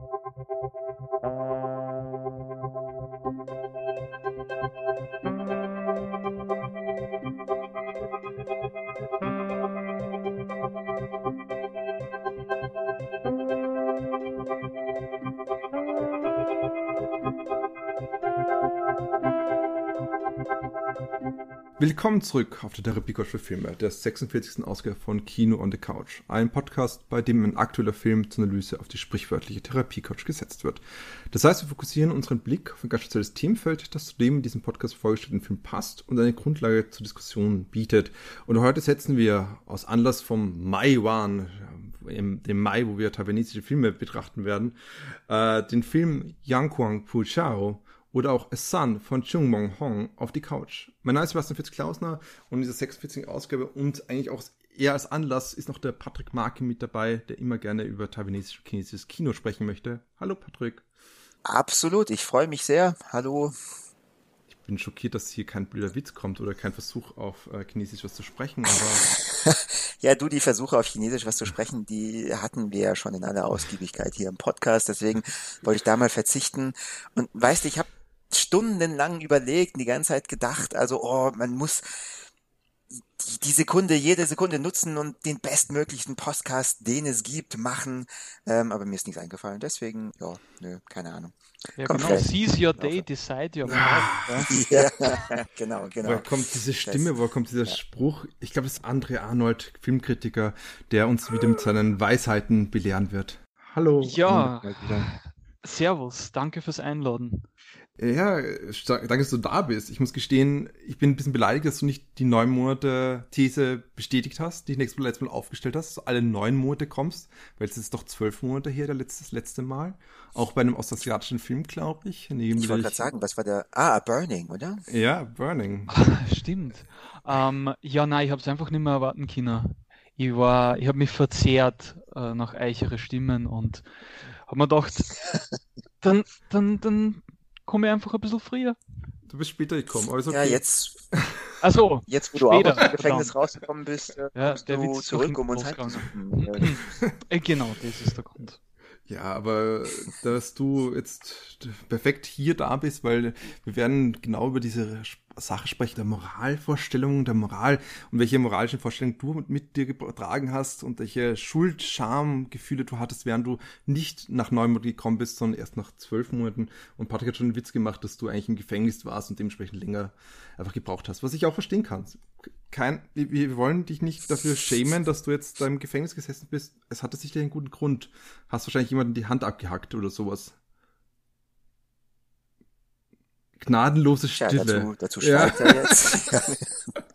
Thank you. Willkommen zurück auf der Therapie Couch für Filme, der 46. Ausgabe von Kino on the Couch. Ein Podcast, bei dem ein aktueller Film zur Analyse auf die sprichwörtliche Therapie Couch gesetzt wird. Das heißt, wir fokussieren unseren Blick auf ein ganz spezielles Themenfeld, das zu dem in diesem Podcast vorgestellten Film passt und eine Grundlage zur Diskussion bietet. Und heute setzen wir aus Anlass vom Mai-Wan, dem Mai, wo wir taiwanesische Filme betrachten werden, äh, den Film Yang Kuang Pu Chao oder auch A Son von Chung Mong Hong auf die Couch. Mein Name ist Sebastian Fitz-Klausner und in dieser 46. Ausgabe und eigentlich auch eher als Anlass ist noch der Patrick Marke mit dabei, der immer gerne über taiwanesisches chinesisches Kino sprechen möchte. Hallo Patrick. Absolut, ich freue mich sehr. Hallo. Ich bin schockiert, dass hier kein blöder Witz kommt oder kein Versuch auf äh, Chinesisch was zu sprechen, aber. ja, du, die Versuche auf Chinesisch was zu sprechen, die hatten wir ja schon in aller Ausgiebigkeit hier im Podcast, deswegen wollte ich da mal verzichten. Und weißt du, ich habe stundenlang überlegt, die ganze Zeit gedacht, also oh, man muss die, die Sekunde, jede Sekunde nutzen und den bestmöglichen Podcast, den es gibt, machen. Ähm, aber mir ist nichts eingefallen. Deswegen, ja, nö, keine Ahnung. Ja, Kommt genau. Seize your day, decide your life. ja, genau, genau. Woher kommt diese Stimme, woher kommt dieser ja. Spruch? Ich glaube, es ist André Arnold, Filmkritiker, der uns wieder mit seinen Weisheiten belehren wird. Hallo. Ja. Servus, danke fürs Einladen. Ja, danke, dass du da bist. Ich muss gestehen, ich bin ein bisschen beleidigt, dass du nicht die neun Monate These bestätigt hast, die ich nächstes Mal, letztes Mal aufgestellt hast, dass du alle neun Monate kommst, weil es ist doch zwölf Monate her, der letzte, das letzte Mal. Auch bei einem ostasiatischen Film, glaube ich. ich wollte gerade sagen, was war der? Ah, Burning, oder? Ja, Burning. Stimmt. Ähm, ja, nein, ich habe es einfach nicht mehr erwarten können. Ich war, ich habe mich verzehrt äh, nach eichere Stimmen und habe mir gedacht, dann, dann, dann komme ich einfach ein bisschen früher. Du bist später gekommen, also okay. Ja, jetzt. Also Jetzt, wo du später, auch aus dem Gefängnis genau. rausgekommen bist, äh, ja, kommst du zurück, um uns heimzusuchen. Äh, genau, das ist der Grund. Ja, aber dass du jetzt perfekt hier da bist, weil wir werden genau über diese Sache sprechen, der Moralvorstellung, der Moral und welche moralischen Vorstellungen du mit dir getragen hast und welche Schuld, Scham, Gefühle du hattest, während du nicht nach neun Monaten gekommen bist, sondern erst nach zwölf Monaten. Und Patrick hat schon einen Witz gemacht, dass du eigentlich im Gefängnis warst und dementsprechend länger einfach gebraucht hast, was ich auch verstehen kann. Kein, wir wollen dich nicht dafür schämen, dass du jetzt da im Gefängnis gesessen bist. Es hatte sicher einen guten Grund. Hast wahrscheinlich jemanden die Hand abgehackt oder sowas. Gnadenlose Stille. Ja, dazu, dazu schweigt ja. er jetzt.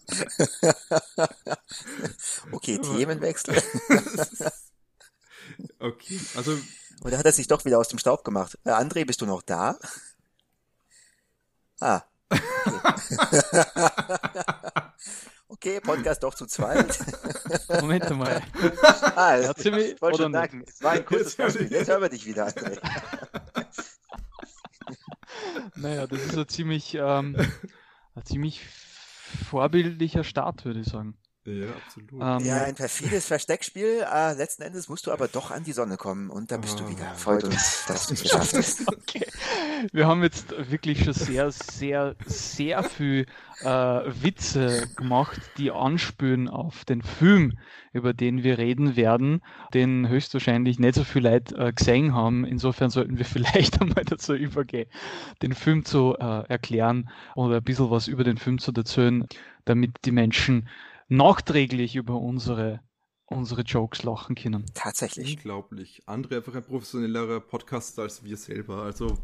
okay, Themenwechsel. okay, also. Oder hat er sich doch wieder aus dem Staub gemacht? Äh, André, bist du noch da? Ah. Okay. okay, Podcast doch zu zweit. Moment mal. Ah, ich wollte schon sagen, es war ein kurzes. Jetzt hören wir dich wieder, André. Naja, das ist ein ziemlich, ähm, ein ziemlich vorbildlicher Start, würde ich sagen. Ja, absolut. Ähm, ja, ein perfides Versteckspiel. Äh, letzten Endes musst du aber doch an die Sonne kommen und da bist oh, du wieder. Freut uns, dass du es geschafft hast. okay. Wir haben jetzt wirklich schon sehr, sehr, sehr viel äh, Witze gemacht, die anspüren auf den Film, über den wir reden werden, den höchstwahrscheinlich nicht so viele Leute äh, gesehen haben. Insofern sollten wir vielleicht einmal dazu übergehen, den Film zu äh, erklären oder ein bisschen was über den Film zu erzählen, damit die Menschen nachträglich über unsere unsere Jokes lachen können. Tatsächlich. Unglaublich. André einfach ein professionellerer Podcaster als wir selber. Also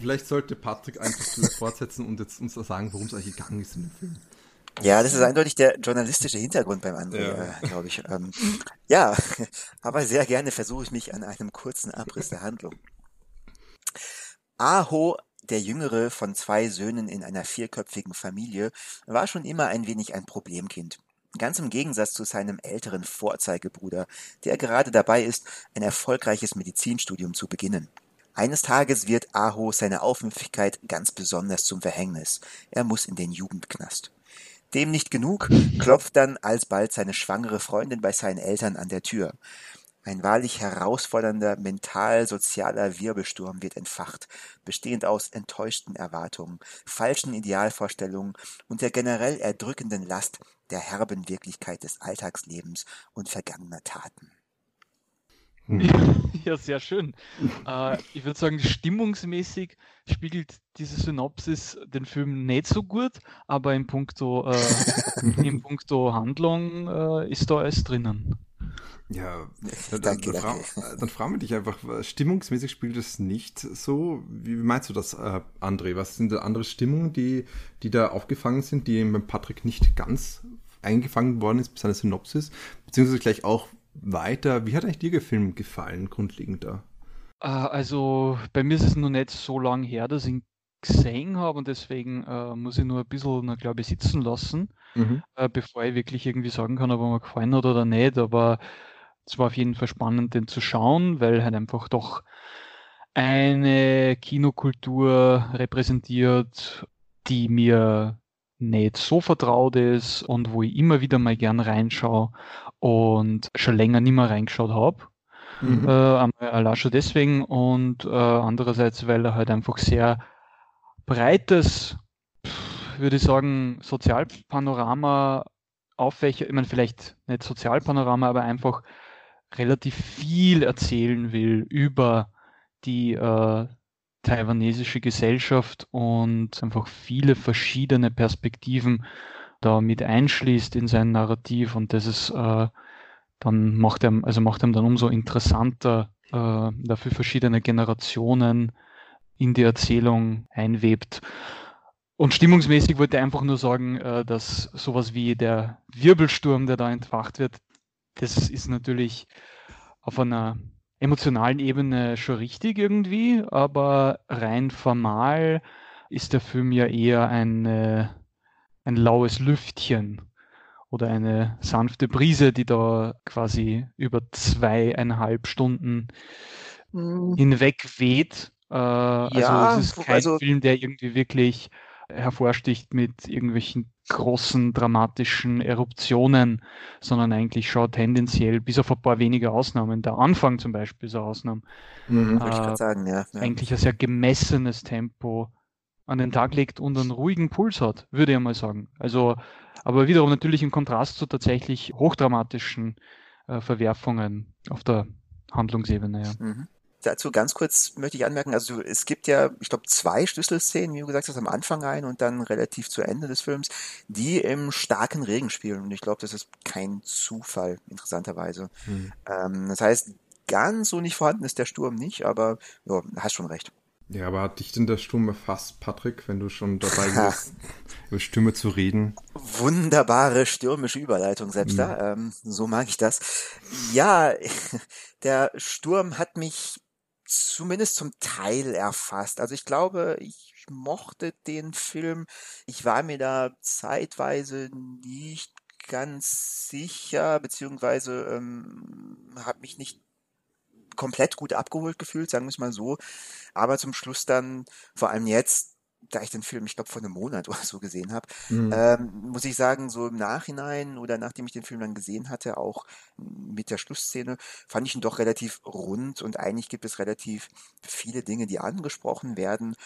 vielleicht sollte Patrick einfach fortsetzen und jetzt uns sagen, worum es eigentlich gegangen ist in dem Film. Ja, das ist eindeutig der journalistische Hintergrund beim André, ja. äh, glaube ich. Ähm, ja, aber sehr gerne versuche ich mich an einem kurzen Abriss der Handlung. Aho der jüngere von zwei Söhnen in einer vierköpfigen Familie war schon immer ein wenig ein Problemkind. Ganz im Gegensatz zu seinem älteren Vorzeigebruder, der gerade dabei ist, ein erfolgreiches Medizinstudium zu beginnen. Eines Tages wird Aho seine Aufmüpfigkeit ganz besonders zum Verhängnis. Er muss in den Jugendknast. Dem nicht genug, klopft dann alsbald seine schwangere Freundin bei seinen Eltern an der Tür. Ein wahrlich herausfordernder mental-sozialer Wirbelsturm wird entfacht, bestehend aus enttäuschten Erwartungen, falschen Idealvorstellungen und der generell erdrückenden Last der herben Wirklichkeit des Alltagslebens und vergangener Taten. Ja, sehr schön. Äh, ich würde sagen, stimmungsmäßig spiegelt diese Synopsis den Film nicht so gut, aber in puncto, äh, in puncto Handlung äh, ist da alles drinnen. Ja, dann, danke, dann, danke. Fra dann fragen wir dich einfach, stimmungsmäßig spielt es nicht so. Wie meinst du das, äh, André? Was sind da andere Stimmungen, die, die da aufgefangen sind, die mit Patrick nicht ganz eingefangen worden ist bei seiner Synopsis? Beziehungsweise gleich auch weiter. Wie hat eigentlich dir der Film gefallen, grundlegend da? Äh, also bei mir ist es noch nicht so lange her, dass ich ihn gesehen habe und deswegen äh, muss ich nur ein bisschen, glaube ich, sitzen lassen, mhm. äh, bevor ich wirklich irgendwie sagen kann, ob er mir gefallen hat oder nicht. Aber es war auf jeden Fall spannend, den zu schauen, weil halt einfach doch eine Kinokultur repräsentiert, die mir nicht so vertraut ist und wo ich immer wieder mal gern reinschaue und schon länger nicht mehr reingeschaut habe. Mhm. Äh, allein schon deswegen und äh, andererseits, weil er halt einfach sehr breites, würde ich sagen, Sozialpanorama aufwächert. Ich meine, vielleicht nicht Sozialpanorama, aber einfach relativ viel erzählen will über die äh, taiwanesische Gesellschaft und einfach viele verschiedene Perspektiven da mit einschließt in sein Narrativ und das ist äh, dann macht er also macht ihm dann umso interessanter, äh, dafür verschiedene Generationen in die Erzählung einwebt. Und stimmungsmäßig wollte ich einfach nur sagen, äh, dass sowas wie der Wirbelsturm, der da entfacht wird, das ist natürlich auf einer emotionalen Ebene schon richtig irgendwie, aber rein formal ist der Film ja eher ein, äh, ein laues Lüftchen oder eine sanfte Brise, die da quasi über zweieinhalb Stunden mhm. hinweg weht. Äh, also ja, also es ist kein also, Film, der irgendwie wirklich hervorsticht mit irgendwelchen großen dramatischen Eruptionen, sondern eigentlich schaut tendenziell, bis auf ein paar wenige Ausnahmen, der Anfang zum Beispiel ist eine Ausnahme, mhm, äh, sagen, ja, ja. eigentlich ein sehr gemessenes Tempo an den Tag legt und einen ruhigen Puls hat, würde ich mal sagen. Also, aber wiederum natürlich im Kontrast zu tatsächlich hochdramatischen äh, Verwerfungen auf der Handlungsebene. Ja. Mhm dazu ganz kurz möchte ich anmerken, also es gibt ja, ich glaube, zwei Schlüsselszenen, wie du gesagt hast, am Anfang ein und dann relativ zu Ende des Films, die im starken Regen spielen. Und ich glaube, das ist kein Zufall, interessanterweise. Hm. Ähm, das heißt, ganz so nicht vorhanden ist der Sturm nicht, aber ja, hast schon recht. Ja, aber hat dich denn der Sturm erfasst, Patrick, wenn du schon dabei bist, über Stürme zu reden? Wunderbare stürmische Überleitung selbst mhm. da. Ähm, so mag ich das. Ja, der Sturm hat mich zumindest zum Teil erfasst. Also ich glaube, ich mochte den Film. Ich war mir da zeitweise nicht ganz sicher, beziehungsweise ähm, habe mich nicht komplett gut abgeholt gefühlt, sagen wir es mal so. Aber zum Schluss dann, vor allem jetzt, da ich den Film, ich glaube, vor einem Monat oder so gesehen habe, mhm. ähm, muss ich sagen, so im Nachhinein oder nachdem ich den Film dann gesehen hatte, auch mit der Schlussszene, fand ich ihn doch relativ rund und eigentlich gibt es relativ viele Dinge, die angesprochen werden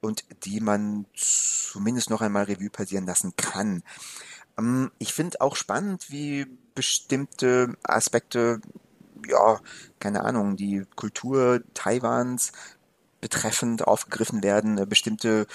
und die man zumindest noch einmal Revue passieren lassen kann. Ähm, ich finde auch spannend, wie bestimmte Aspekte ja, keine Ahnung, die Kultur Taiwans betreffend aufgegriffen werden, äh, bestimmte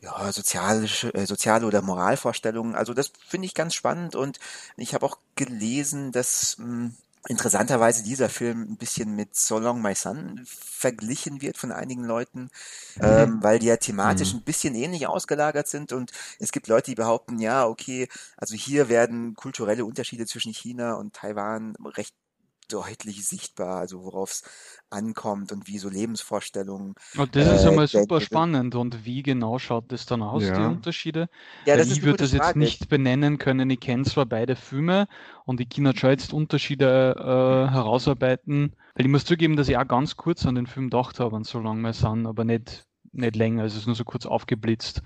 ja, soziale, äh, soziale oder Moralvorstellungen. Also das finde ich ganz spannend und ich habe auch gelesen, dass mh, hm, interessanterweise dieser Film ein bisschen mit So Long My Son verglichen wird von einigen Leuten, mhm. ähm, weil die ja thematisch mhm. ein bisschen ähnlich ausgelagert sind und es gibt Leute, die behaupten, ja, okay, also hier werden kulturelle Unterschiede zwischen China und Taiwan recht deutlich sichtbar, also worauf es ankommt und wie so Lebensvorstellungen. Und das ist äh, einmal super spannend. Und wie genau schaut das dann aus, ja. die Unterschiede? Ja, das ich würde das jetzt nicht benennen können. Ich kenne zwar beide Filme und ich kann schon jetzt Unterschiede äh, herausarbeiten, weil ich muss zugeben, dass ich auch ganz kurz an den Film gedacht habe, an so lange mal sind, aber nicht, nicht länger. Also es ist nur so kurz aufgeblitzt.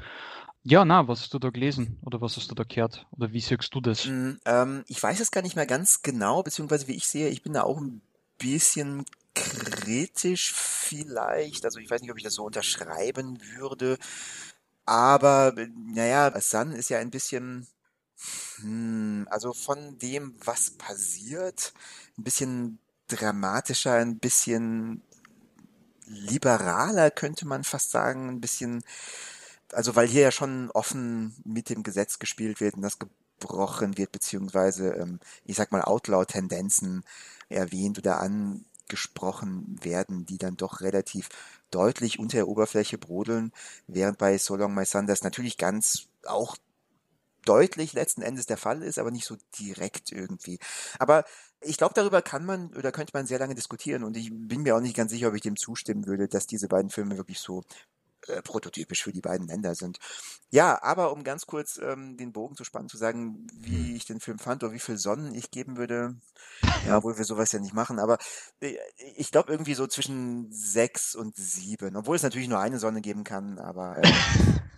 Ja, na, was hast du da gelesen oder was hast du da gehört oder wie siehst du das? Mm, ähm, ich weiß es gar nicht mehr ganz genau, beziehungsweise wie ich sehe, ich bin da auch ein bisschen kritisch vielleicht. Also ich weiß nicht, ob ich das so unterschreiben würde. Aber naja, Sun ist ja ein bisschen, hm, also von dem, was passiert, ein bisschen dramatischer, ein bisschen liberaler, könnte man fast sagen, ein bisschen, also weil hier ja schon offen mit dem Gesetz gespielt wird und das gebrochen wird, beziehungsweise, ähm, ich sag mal, Outlaw-Tendenzen erwähnt oder angesprochen werden, die dann doch relativ deutlich unter der Oberfläche brodeln, während bei So Long My Son das natürlich ganz auch deutlich letzten Endes der Fall ist, aber nicht so direkt irgendwie. Aber ich glaube, darüber kann man oder könnte man sehr lange diskutieren und ich bin mir auch nicht ganz sicher, ob ich dem zustimmen würde, dass diese beiden Filme wirklich so äh, prototypisch für die beiden Länder sind. Ja, aber um ganz kurz ähm, den Bogen zu spannen, zu sagen, wie hm. ich den Film fand oder wie viel Sonnen ich geben würde, ja, obwohl wir sowas ja nicht machen, aber äh, ich glaube irgendwie so zwischen sechs und sieben, obwohl es natürlich nur eine Sonne geben kann, aber äh,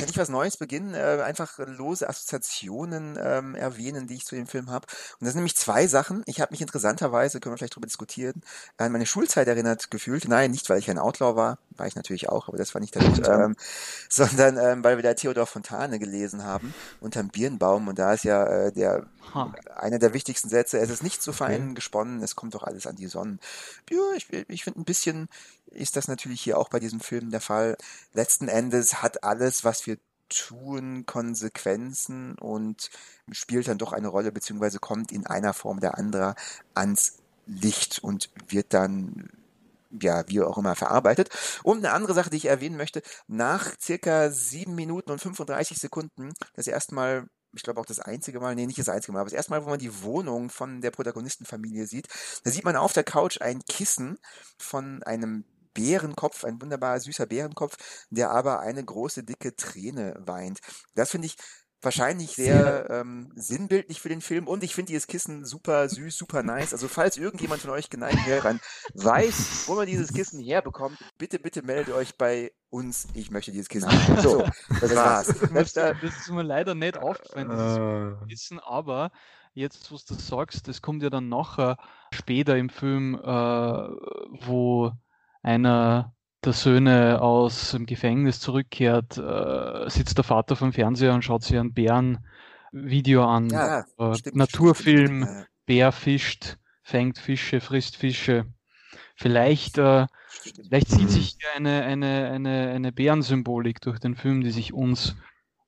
kann ich was Neues beginnen, äh, einfach lose Assoziationen ähm, erwähnen, die ich zu dem Film habe. Und das sind nämlich zwei Sachen. Ich habe mich interessanterweise, können wir vielleicht darüber diskutieren, an meine Schulzeit erinnert gefühlt. Nein, nicht, weil ich ein Outlaw war, war ich natürlich auch, aber das war nicht der Grund, ähm, sondern ähm, weil wir da Theodor Fontane gelesen haben, unterm Birnbaum. Und da ist ja äh, der huh. einer der wichtigsten Sätze, es ist nicht so fein okay. gesponnen, es kommt doch alles an die Sonne. Ja, ich, ich finde ein bisschen ist das natürlich hier auch bei diesem Film der Fall. Letzten Endes hat alles, was wir tun, Konsequenzen und spielt dann doch eine Rolle, beziehungsweise kommt in einer Form oder anderer ans Licht und wird dann ja, wie auch immer verarbeitet. Und eine andere Sache, die ich erwähnen möchte, nach circa sieben Minuten und 35 Sekunden, das erstmal ich glaube auch das einzige Mal, nee, nicht das einzige Mal, aber das erste Mal, wo man die Wohnung von der Protagonistenfamilie sieht, da sieht man auf der Couch ein Kissen von einem Bärenkopf, ein wunderbar süßer Bärenkopf, der aber eine große, dicke Träne weint. Das finde ich wahrscheinlich sehr, sehr ähm, sinnbildlich für den Film und ich finde dieses Kissen super süß, super nice. Also falls irgendjemand von euch geneigt Hörern weiß, wo man dieses Kissen herbekommt, bitte, bitte meldet euch bei uns. Ich möchte dieses Kissen. So, das war's. Das, das ist mir leider nicht aufgefallen, dieses uh. Kissen, aber jetzt, was du sagst, das kommt ja dann nachher später im Film, äh, wo einer der Söhne aus dem Gefängnis zurückkehrt, äh, sitzt der Vater vom Fernseher und schaut sich ein Bärenvideo an. Ja, äh, stimmt, Naturfilm, stimmt, ja. Bär fischt, fängt Fische, frisst Fische. Vielleicht, äh, vielleicht zieht sich hier eine, eine, eine, eine Bärensymbolik durch den Film, die sich uns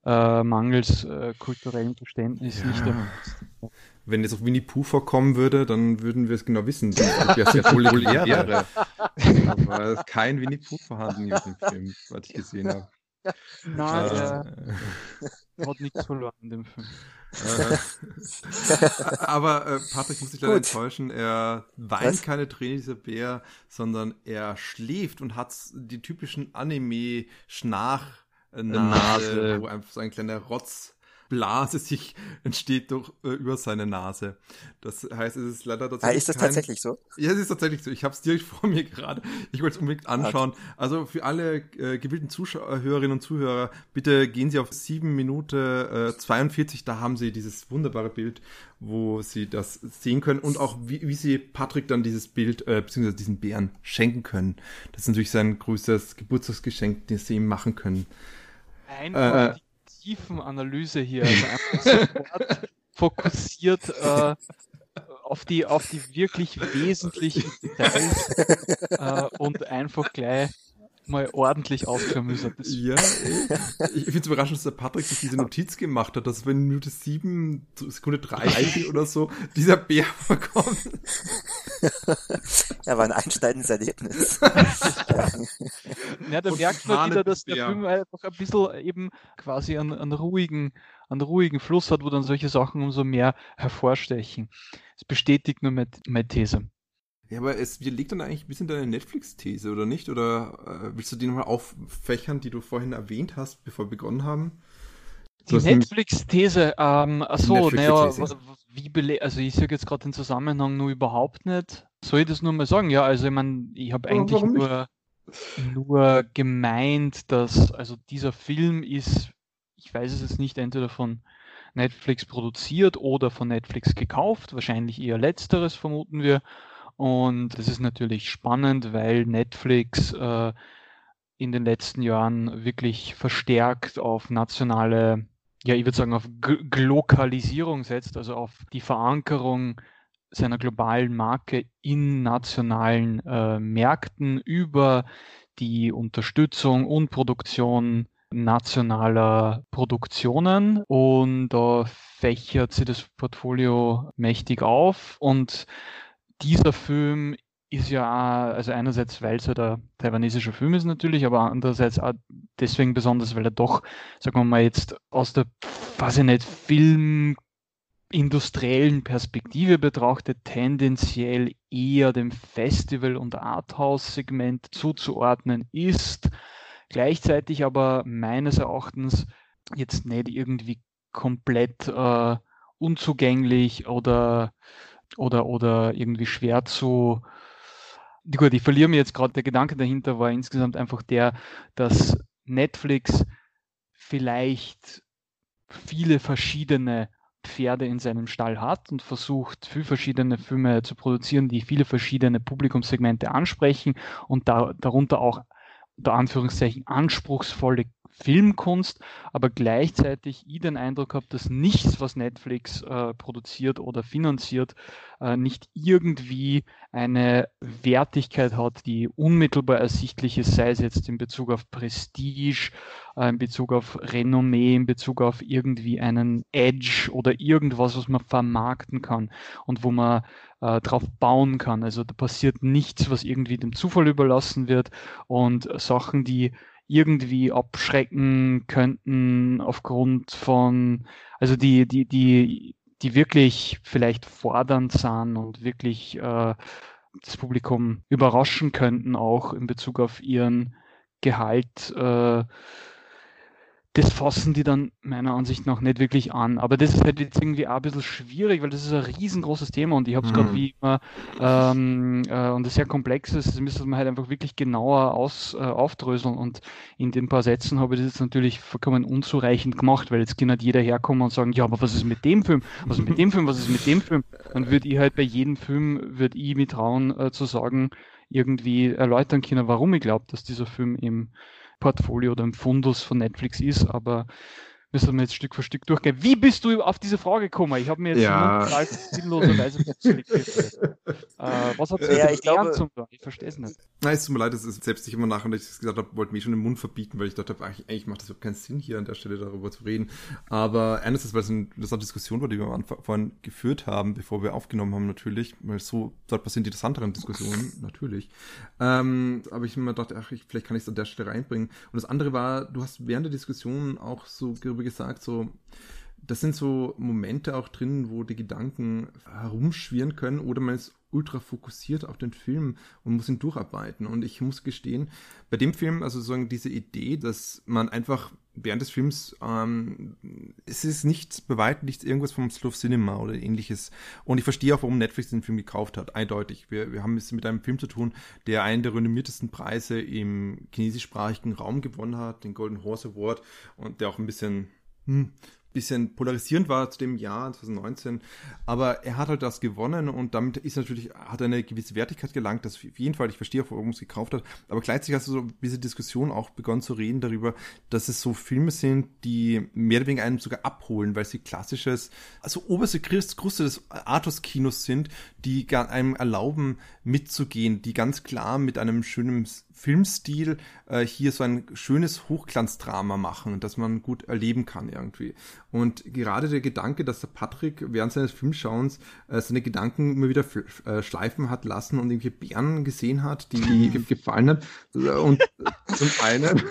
äh, mangels äh, kulturellem Verständnis ja. nicht erfasst wenn jetzt auf Winnie Pooh vorkommen würde, dann würden wir es genau wissen, das sehr populär wäre. Aber es ist kein Winnie Pooh vorhanden in diesem Film, was ich gesehen habe. Nein, äh, er hat nichts verloren in dem Film. Äh, aber äh, Patrick muss sich leider Gut. enttäuschen. Er weint Was? keine Tränen, dieser Bär, sondern er schläft und hat die typischen Anime-Schnarch-Nase, wo einfach so ein kleiner Rotz Blase sich entsteht durch, äh, über seine Nase. Das heißt, es ist leider tatsächlich. Ah, ist das kein, tatsächlich so? Ja, es ist tatsächlich so. Ich habe es direkt vor mir gerade. Ich wollte es unbedingt anschauen. Also für alle äh, gewillten Zuhörerinnen und Zuhörer, bitte gehen Sie auf 7 Minuten äh, 42. Da haben Sie dieses wunderbare Bild, wo Sie das sehen können und auch wie, wie Sie Patrick dann dieses Bild äh, beziehungsweise diesen Bären schenken können. Das ist natürlich sein größtes Geburtstagsgeschenk, das Sie ihm machen können. Einfach äh, Analyse hier, also fokussiert äh, auf, die, auf die wirklich wesentlichen Details äh, und einfach gleich mal ordentlich ausklamüsert ist. Ja, ich, finde es überraschend, dass der Patrick sich diese Notiz gemacht hat, dass wenn Minute 7, Sekunde 30 oder so, dieser Bär vorkommt. Ja, war ein einschneidendes Erlebnis. ja, da merkt man wieder, dass der Film einfach ein bisschen eben quasi einen, einen ruhigen, einen ruhigen Fluss hat, wo dann solche Sachen umso mehr hervorstechen. Es bestätigt nur meine These. Ja, aber es liegt dann eigentlich ein bisschen deine Netflix-These, oder nicht? Oder äh, willst du die nochmal auffächern, die du vorhin erwähnt hast, bevor wir begonnen haben? Die Netflix-These, ähm, achso, naja, wie also ich sage jetzt gerade den Zusammenhang nur überhaupt nicht. Soll ich das nur mal sagen? Ja, also ich meine, ich habe eigentlich nur, nur gemeint, dass also dieser Film ist, ich weiß es jetzt nicht, entweder von Netflix produziert oder von Netflix gekauft, wahrscheinlich eher letzteres vermuten wir. Und das ist natürlich spannend, weil Netflix äh, in den letzten Jahren wirklich verstärkt auf nationale, ja, ich würde sagen, auf G Glokalisierung setzt, also auf die Verankerung seiner globalen Marke in nationalen äh, Märkten über die Unterstützung und Produktion nationaler Produktionen. Und da fächert sie das Portfolio mächtig auf. Und dieser Film ist ja, also einerseits, weil es ja der taiwanesische Film ist natürlich, aber andererseits auch deswegen besonders, weil er doch, sagen wir mal jetzt aus der, weiß ich nicht, filmindustriellen Perspektive betrachtet, tendenziell eher dem Festival- und Arthouse-Segment zuzuordnen ist, gleichzeitig aber meines Erachtens jetzt nicht irgendwie komplett äh, unzugänglich oder, oder, oder irgendwie schwer zu. Gut, ich verliere mir jetzt gerade. Der Gedanke dahinter war insgesamt einfach der, dass Netflix vielleicht viele verschiedene Pferde in seinem Stall hat und versucht, viele verschiedene Filme zu produzieren, die viele verschiedene Publikumssegmente ansprechen und da, darunter auch unter Anführungszeichen anspruchsvolle Filmkunst, aber gleichzeitig ich den Eindruck habe, dass nichts, was Netflix äh, produziert oder finanziert, äh, nicht irgendwie eine Wertigkeit hat, die unmittelbar ersichtlich ist, sei es jetzt in Bezug auf Prestige, äh, in Bezug auf Renommee, in Bezug auf irgendwie einen Edge oder irgendwas, was man vermarkten kann und wo man äh, drauf bauen kann. Also da passiert nichts, was irgendwie dem Zufall überlassen wird und Sachen, die irgendwie abschrecken könnten aufgrund von, also die, die, die, die wirklich vielleicht fordernd sind und wirklich äh, das Publikum überraschen könnten, auch in Bezug auf ihren Gehalt. Äh, das fassen die dann meiner Ansicht nach nicht wirklich an. Aber das ist halt jetzt irgendwie auch ein bisschen schwierig, weil das ist ein riesengroßes Thema und ich habe es mhm. gerade wie immer ähm, äh, und es sehr komplex ist, das müsste man halt einfach wirklich genauer aus, äh, aufdröseln und in den paar Sätzen habe ich das jetzt natürlich vollkommen unzureichend gemacht, weil jetzt kann halt jeder herkommen und sagen, ja, aber was ist mit dem Film? Was ist mit dem Film? Was ist mit dem Film? Dann würde ich halt bei jedem Film, würde ich mich trauen äh, zu sagen, irgendwie erläutern können, warum ich glaube, dass dieser Film im Portfolio oder im Fundus von Netflix ist, aber müssen wir jetzt Stück für Stück durchgehen. Wie bist du auf diese Frage gekommen? Ich habe mir jetzt ja. sinnloserweise äh, Was hat ja, ich glaube, zum Ich verstehe es nicht. Nein, es tut mir leid, es ist selbst nicht immer nach, und ich gesagt habe, wollte mir schon den Mund verbieten, weil ich dachte, eigentlich, eigentlich macht das überhaupt keinen Sinn, hier an der Stelle darüber zu reden. Aber einerseits, weil es eine interessante Diskussion war, die wir am Anfang vorhin geführt haben, bevor wir aufgenommen haben, natürlich, weil so, dort passieren die interessanteren Diskussionen, natürlich. Ähm, aber ich mir gedacht, ach, ich, vielleicht kann ich es an der Stelle reinbringen. Und das andere war, du hast während der Diskussion auch so darüber gesagt, so, das sind so Momente auch drin, wo die Gedanken herumschwirren können oder man ist ultra fokussiert auf den Film und muss ihn durcharbeiten. Und ich muss gestehen, bei dem Film, also sozusagen diese Idee, dass man einfach während des Films, ähm, es ist nichts, bei weitem nichts irgendwas vom Slow Cinema oder ähnliches. Und ich verstehe auch, warum Netflix den Film gekauft hat, eindeutig. Wir, wir haben es mit einem Film zu tun, der einen der renommiertesten Preise im chinesischsprachigen Raum gewonnen hat, den Golden Horse Award, und der auch ein bisschen hm, bisschen polarisierend war zu dem Jahr 2019, aber er hat halt das gewonnen und damit ist natürlich, hat er eine gewisse Wertigkeit gelangt, das auf jeden Fall, ich verstehe auch, warum es gekauft hat, aber gleichzeitig hast du so diese Diskussion auch begonnen zu reden darüber, dass es so Filme sind, die mehr oder weniger einen sogar abholen, weil sie klassisches, also oberste Kruste des Artus-Kinos sind, die einem erlauben mitzugehen, die ganz klar mit einem schönen Filmstil äh, hier so ein schönes Hochglanzdrama machen, das man gut erleben kann irgendwie. Und gerade der Gedanke, dass der Patrick während seines Filmschauens äh, seine Gedanken immer wieder äh, schleifen hat lassen und irgendwelche Bären gesehen hat, die ihm gefallen hat. Und zum einen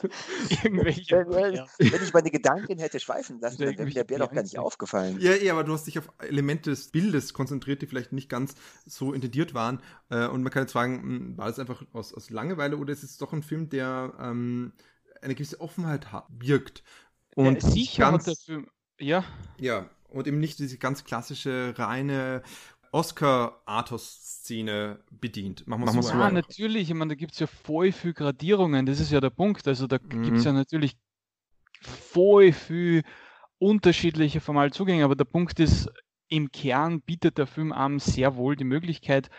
Irgendwelche. Wenn, wenn, ich meine Gedanken hätte schweifen lassen, dann wäre mir der Bär doch gar nicht aufgefallen. Ja, ja, aber du hast dich auf Elemente des Bildes konzentriert, die vielleicht nicht ganz so intendiert waren. Äh, und man kann jetzt fragen, hm, war das einfach aus, aus Langeweile oder ist es doch ein Film, der ähm, eine gewisse Offenheit hat, birgt? Und ja, sicher ganz, hat der Film. Ja. Ja, und eben nicht diese ganz klassische, reine Oscar-Arthos-Szene bedient. Machen wir so. Ja, natürlich. Ich meine, da gibt es ja voll viel Gradierungen. Das ist ja der Punkt. Also da mhm. gibt es ja natürlich voll viel unterschiedliche formale Zugänge. Aber der Punkt ist, im Kern bietet der Film einem sehr wohl die Möglichkeit,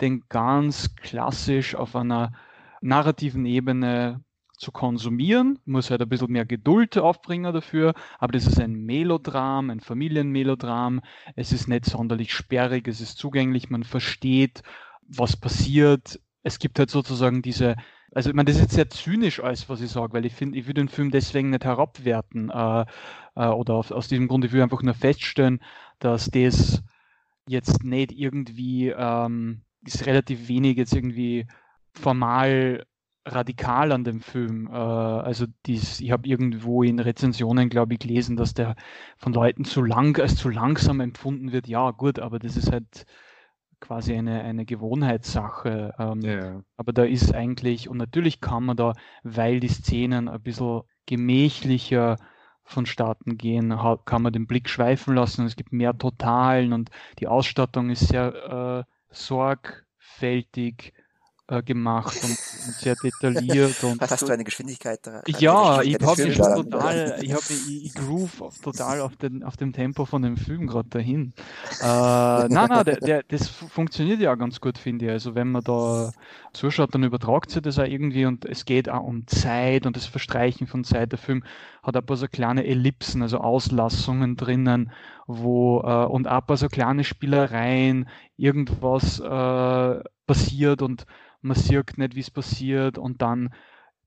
den ganz klassisch auf einer narrativen Ebene zu konsumieren, muss halt ein bisschen mehr Geduld aufbringen dafür, aber das ist ein Melodram, ein Familienmelodram, es ist nicht sonderlich sperrig, es ist zugänglich, man versteht, was passiert, es gibt halt sozusagen diese, also ich meine, das ist jetzt sehr zynisch alles, was ich sage, weil ich finde, ich will den Film deswegen nicht herabwerten äh, äh, oder auf, aus diesem Grund, ich einfach nur feststellen, dass das jetzt nicht irgendwie, ähm, ist relativ wenig jetzt irgendwie formal radikal an dem Film. Äh, also dies, ich habe irgendwo in Rezensionen, glaube ich, gelesen, dass der von Leuten zu lang als zu langsam empfunden wird. Ja, gut, aber das ist halt quasi eine, eine Gewohnheitssache. Ähm, ja. Aber da ist eigentlich, und natürlich kann man da, weil die Szenen ein bisschen gemächlicher vonstatten gehen, kann man den Blick schweifen lassen. Es gibt mehr Totalen und die Ausstattung ist sehr äh, sorgfältig äh, gemacht und, und, sehr detailliert. Und Was hast du eine Geschwindigkeit da? Ja, ich habe mich total, ich, hab, ich, ich groove auf, total auf, den, auf dem Tempo von dem Film gerade dahin. Äh, nein, nein, der, der, das funktioniert ja ganz gut, finde ich. Also wenn man da zuschaut, dann übertragt sich das auch irgendwie und es geht auch um Zeit und das Verstreichen von Zeit. Der Film hat ein paar so kleine Ellipsen, also Auslassungen drinnen, wo äh, und paar so kleine Spielereien, irgendwas äh, passiert und man sieht nicht, wie es passiert und dann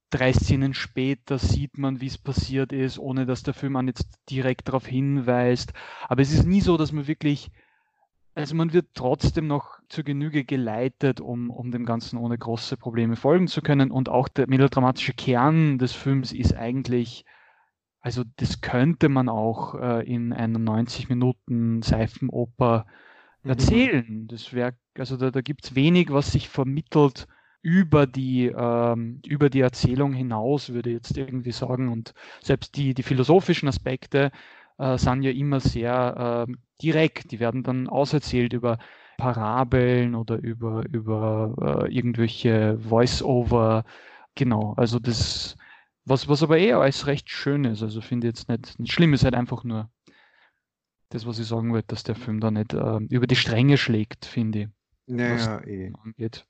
drei Szenen später sieht man, wie es passiert ist, ohne dass der Film an jetzt direkt darauf hinweist. Aber es ist nie so, dass man wirklich, also man wird trotzdem noch zur Genüge geleitet, um, um dem Ganzen ohne große Probleme folgen zu können. Und auch der melodramatische Kern des Films ist eigentlich, also das könnte man auch äh, in einer 90 Minuten Seifenoper mhm. erzählen. Das wäre also da, da gibt es wenig, was sich vermittelt über die, ähm, über die Erzählung hinaus, würde ich jetzt irgendwie sagen. Und selbst die, die philosophischen Aspekte äh, sind ja immer sehr äh, direkt. Die werden dann auserzählt über Parabeln oder über, über äh, irgendwelche Voice-Over. Genau, also das, was, was aber eher als recht schön ist. Also finde ich jetzt nicht, nicht schlimm, ist halt einfach nur das, was ich sagen wollte, dass der Film da nicht äh, über die Stränge schlägt, finde ich. Ja, eh. angeht.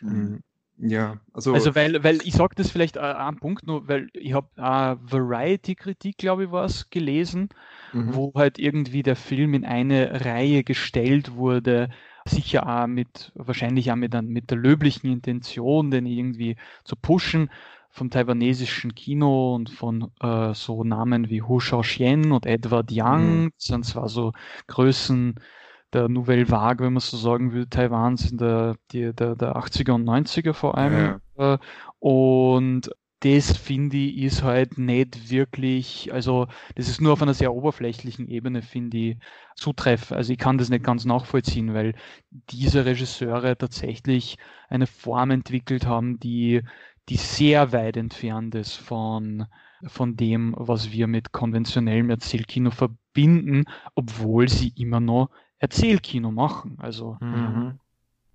Mhm. Ja, also. Also, weil, weil ich sage das vielleicht äh, einen Punkt nur, weil ich habe äh, Variety-Kritik, glaube ich, was gelesen, mhm. wo halt irgendwie der Film in eine Reihe gestellt wurde, sicher auch mit, wahrscheinlich auch mit, mit der löblichen Intention, den irgendwie zu pushen vom taiwanesischen Kino und von äh, so Namen wie Hu Shaoxian und Edward Young, mhm. das sind zwar so Größen der Nouvelle Vague, wenn man so sagen will, Taiwans in der, die, der, der 80er und 90er vor allem. Ja. Äh, und das finde ich ist halt nicht wirklich, also das ist nur auf einer sehr oberflächlichen Ebene, finde ich, zutreffend. Also ich kann das nicht ganz nachvollziehen, weil diese Regisseure tatsächlich eine Form entwickelt haben, die, die sehr weit entfernt ist von, von dem, was wir mit konventionellem Erzählkino verbinden, obwohl sie immer noch Erzählkino machen. Also. Mhm.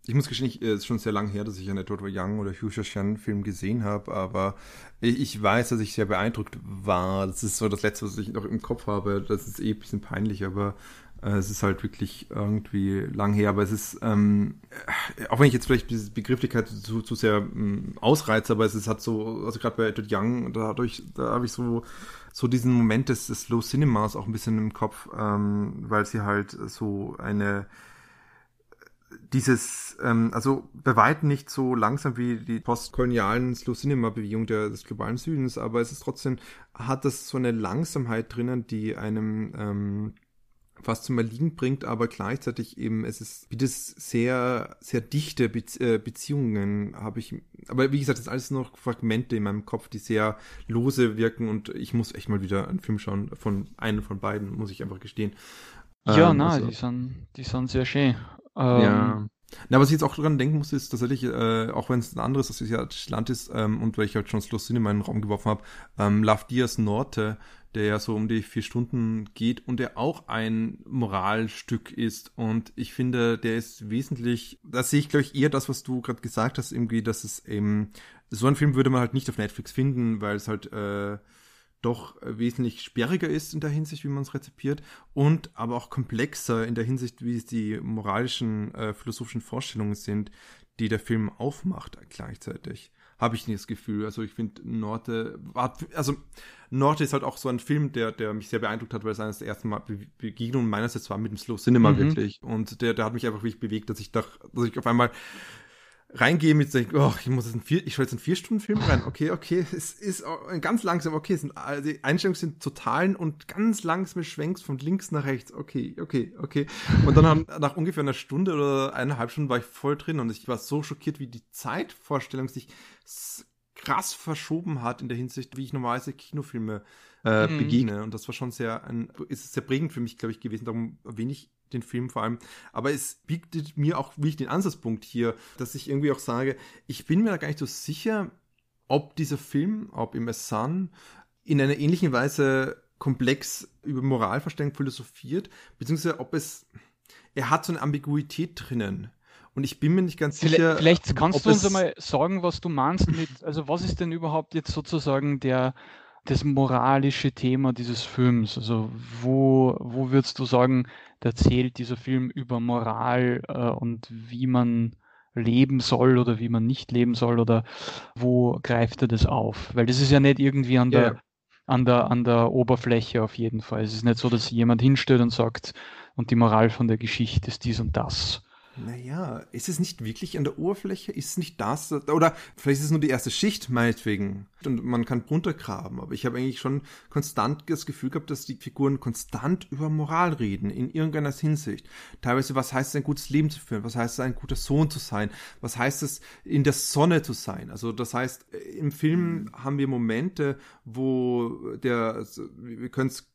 Ich muss gestehen, es ist schon sehr lange her, dass ich einen Edward Young oder Hugh Jackman Film gesehen habe, aber ich weiß, dass ich sehr beeindruckt war. Das ist so das Letzte, was ich noch im Kopf habe. Das ist eh ein bisschen peinlich, aber äh, es ist halt wirklich irgendwie lang her. Aber es ist, ähm, auch wenn ich jetzt vielleicht diese Begrifflichkeit zu, zu sehr ähm, ausreize, aber es ist halt so, also gerade bei Edward Young, dadurch, da habe ich so so diesen Moment des, des Slow Cinemas auch ein bisschen im Kopf, ähm, weil sie halt so eine dieses, ähm, also bei weitem nicht so langsam wie die postkolonialen Slow Cinema Bewegung der, des globalen Südens, aber es ist trotzdem, hat das so eine Langsamkeit drinnen, die einem ähm, fast zum Erliegen bringt, aber gleichzeitig eben, es ist, wie das sehr, sehr dichte äh, Beziehungen habe ich, aber wie gesagt, das ist alles noch Fragmente in meinem Kopf, die sehr lose wirken und ich muss echt mal wieder einen Film schauen von einem von beiden, muss ich einfach gestehen. Ja, ähm, na, also, die sind, die sind sehr schön. Ähm, ja. Na, was ich jetzt auch dran denken muss, ist tatsächlich, äh, auch wenn es ein anderes Land ist ähm, und weil ich halt schon Schluss in meinen Raum geworfen habe, ähm, Love Diaz Norte, der ja so um die vier Stunden geht und der auch ein Moralstück ist. Und ich finde, der ist wesentlich, da sehe ich, glaube ich, eher das, was du gerade gesagt hast, irgendwie, dass es eben, so ein Film würde man halt nicht auf Netflix finden, weil es halt, äh, doch wesentlich sperriger ist in der Hinsicht, wie man es rezipiert und aber auch komplexer in der Hinsicht, wie es die moralischen, äh, philosophischen Vorstellungen sind, die der Film aufmacht gleichzeitig. Habe ich nicht das Gefühl. Also ich finde Norte, also Norte ist halt auch so ein Film, der, der mich sehr beeindruckt hat, weil es eines der ersten Mal Be Begegnungen meinerseits war mit dem Slow Cinema mhm. wirklich. Und der, der hat mich einfach wirklich bewegt, dass ich da, dass ich auf einmal reingehe mit, oh, ich muss jetzt ein vier, ich schaue jetzt einen vier Stunden Film rein. Okay, okay, es ist ganz langsam. Okay, es sind, also die Einstellungen sind totalen und ganz langsame Schwenks von links nach rechts. Okay, okay, okay. Und dann haben, nach ungefähr einer Stunde oder eineinhalb Stunden war ich voll drin und ich war so schockiert, wie die Zeitvorstellung sich krass verschoben hat in der Hinsicht, wie ich normalerweise Kinofilme äh, mhm. begegne. Und das war schon sehr, ein, ist sehr prägend für mich, glaube ich, gewesen. Darum ich den Film vor allem. Aber es bietet mir auch wirklich den Ansatzpunkt hier, dass ich irgendwie auch sage, ich bin mir da gar nicht so sicher, ob dieser Film, ob im Sun in einer ähnlichen Weise komplex über Moralverständnis philosophiert, beziehungsweise ob es, er hat so eine Ambiguität drinnen. Und ich bin mir nicht ganz sicher. Vielleicht kannst du uns einmal sagen, was du meinst mit, also was ist denn überhaupt jetzt sozusagen der, das moralische Thema dieses Films? Also wo, wo würdest du sagen, erzählt dieser Film über Moral äh, und wie man leben soll oder wie man nicht leben soll oder wo greift er das auf? Weil das ist ja nicht irgendwie an der, yeah. an der, an der Oberfläche auf jeden Fall. Es ist nicht so, dass jemand hinstellt und sagt, und die Moral von der Geschichte ist dies und das. Naja, ist es nicht wirklich an der Oberfläche? Ist es nicht das? Oder vielleicht ist es nur die erste Schicht, meinetwegen. Und man kann runtergraben. Aber ich habe eigentlich schon konstant das Gefühl gehabt, dass die Figuren konstant über Moral reden, in irgendeiner Hinsicht. Teilweise, was heißt es, ein gutes Leben zu führen? Was heißt es, ein guter Sohn zu sein? Was heißt es, in der Sonne zu sein? Also, das heißt, im Film haben wir Momente, wo der, also, wir können es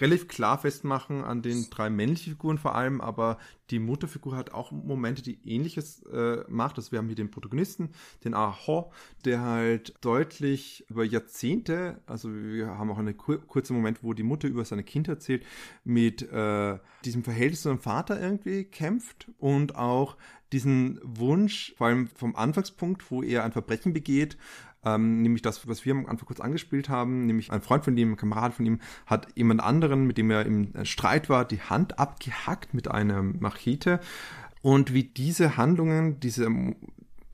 relativ klar festmachen an den drei männlichen Figuren vor allem, aber die Mutterfigur hat auch Momente, die ähnliches äh, macht. Also wir haben hier den Protagonisten, den Aho, der halt deutlich über Jahrzehnte, also wir haben auch einen kur kurzen Moment, wo die Mutter über seine Kinder erzählt, mit äh, diesem Verhältnis zu seinem Vater irgendwie kämpft und auch diesen Wunsch, vor allem vom Anfangspunkt, wo er ein Verbrechen begeht, ähm, nämlich das, was wir am Anfang kurz angespielt haben, nämlich ein Freund von ihm, ein Kamerad von ihm, hat jemand anderen, mit dem er im Streit war, die Hand abgehackt mit einer Machete. Und wie diese Handlungen, diese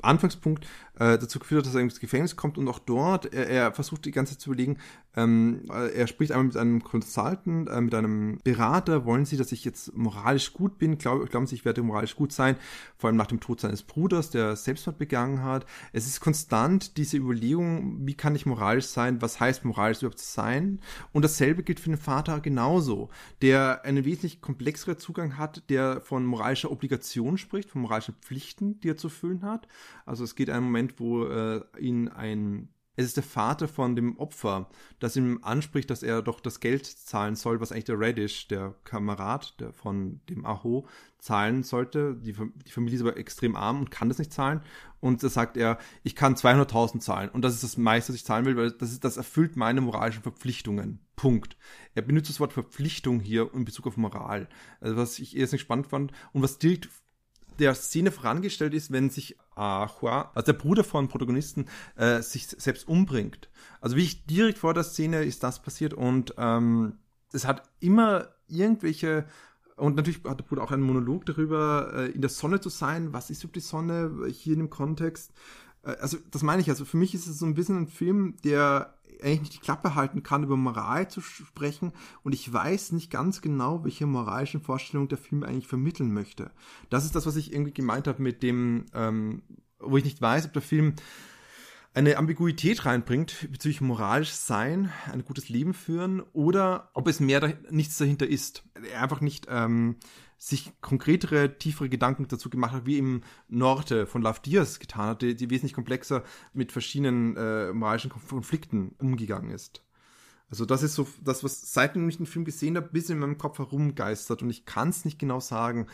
Anfangspunkt äh, dazu geführt hat, dass er ins Gefängnis kommt und auch dort, er, er versucht die ganze Zeit zu überlegen, ähm, er spricht einmal mit einem Consultant, äh, mit einem Berater, wollen Sie, dass ich jetzt moralisch gut bin? Glaub, glauben Sie, ich werde moralisch gut sein? Vor allem nach dem Tod seines Bruders, der Selbstmord begangen hat. Es ist konstant diese Überlegung, wie kann ich moralisch sein? Was heißt moralisch überhaupt sein? Und dasselbe gilt für den Vater genauso, der einen wesentlich komplexeren Zugang hat, der von moralischer Obligation spricht, von moralischen Pflichten, die er zu füllen hat. Also es geht einen Moment, wo äh, ihn ein es ist der Vater von dem Opfer, das ihm anspricht, dass er doch das Geld zahlen soll, was eigentlich der Radish, der Kamerad der von dem Aho, zahlen sollte. Die, die Familie ist aber extrem arm und kann das nicht zahlen. Und da sagt er, ich kann 200.000 zahlen. Und das ist das meiste, was ich zahlen will, weil das, ist, das erfüllt meine moralischen Verpflichtungen. Punkt. Er benutzt das Wort Verpflichtung hier in Bezug auf Moral. Also was ich erst nicht spannend fand und was direkt der Szene vorangestellt ist, wenn sich Ahua, also der Bruder von Protagonisten, äh, sich selbst umbringt. Also wie ich direkt vor der Szene ist das passiert und ähm, es hat immer irgendwelche und natürlich hat der Bruder auch einen Monolog darüber, äh, in der Sonne zu sein. Was ist überhaupt die Sonne hier in dem Kontext? Äh, also das meine ich. Also für mich ist es so ein bisschen ein Film, der eigentlich nicht die Klappe halten kann, über Moral zu sprechen. Und ich weiß nicht ganz genau, welche moralischen Vorstellungen der Film eigentlich vermitteln möchte. Das ist das, was ich irgendwie gemeint habe mit dem, ähm, wo ich nicht weiß, ob der Film eine Ambiguität reinbringt bezüglich moralisch sein, ein gutes Leben führen oder ob es mehr da, nichts dahinter ist. Einfach nicht ähm, sich konkretere, tiefere Gedanken dazu gemacht hat, wie im Norte von Love Diaz getan hat, die, die wesentlich komplexer mit verschiedenen äh, moralischen Konflikten umgegangen ist. Also das ist so das, was seitdem ich den Film gesehen habe, bis in meinem Kopf herumgeistert und ich kann es nicht genau sagen,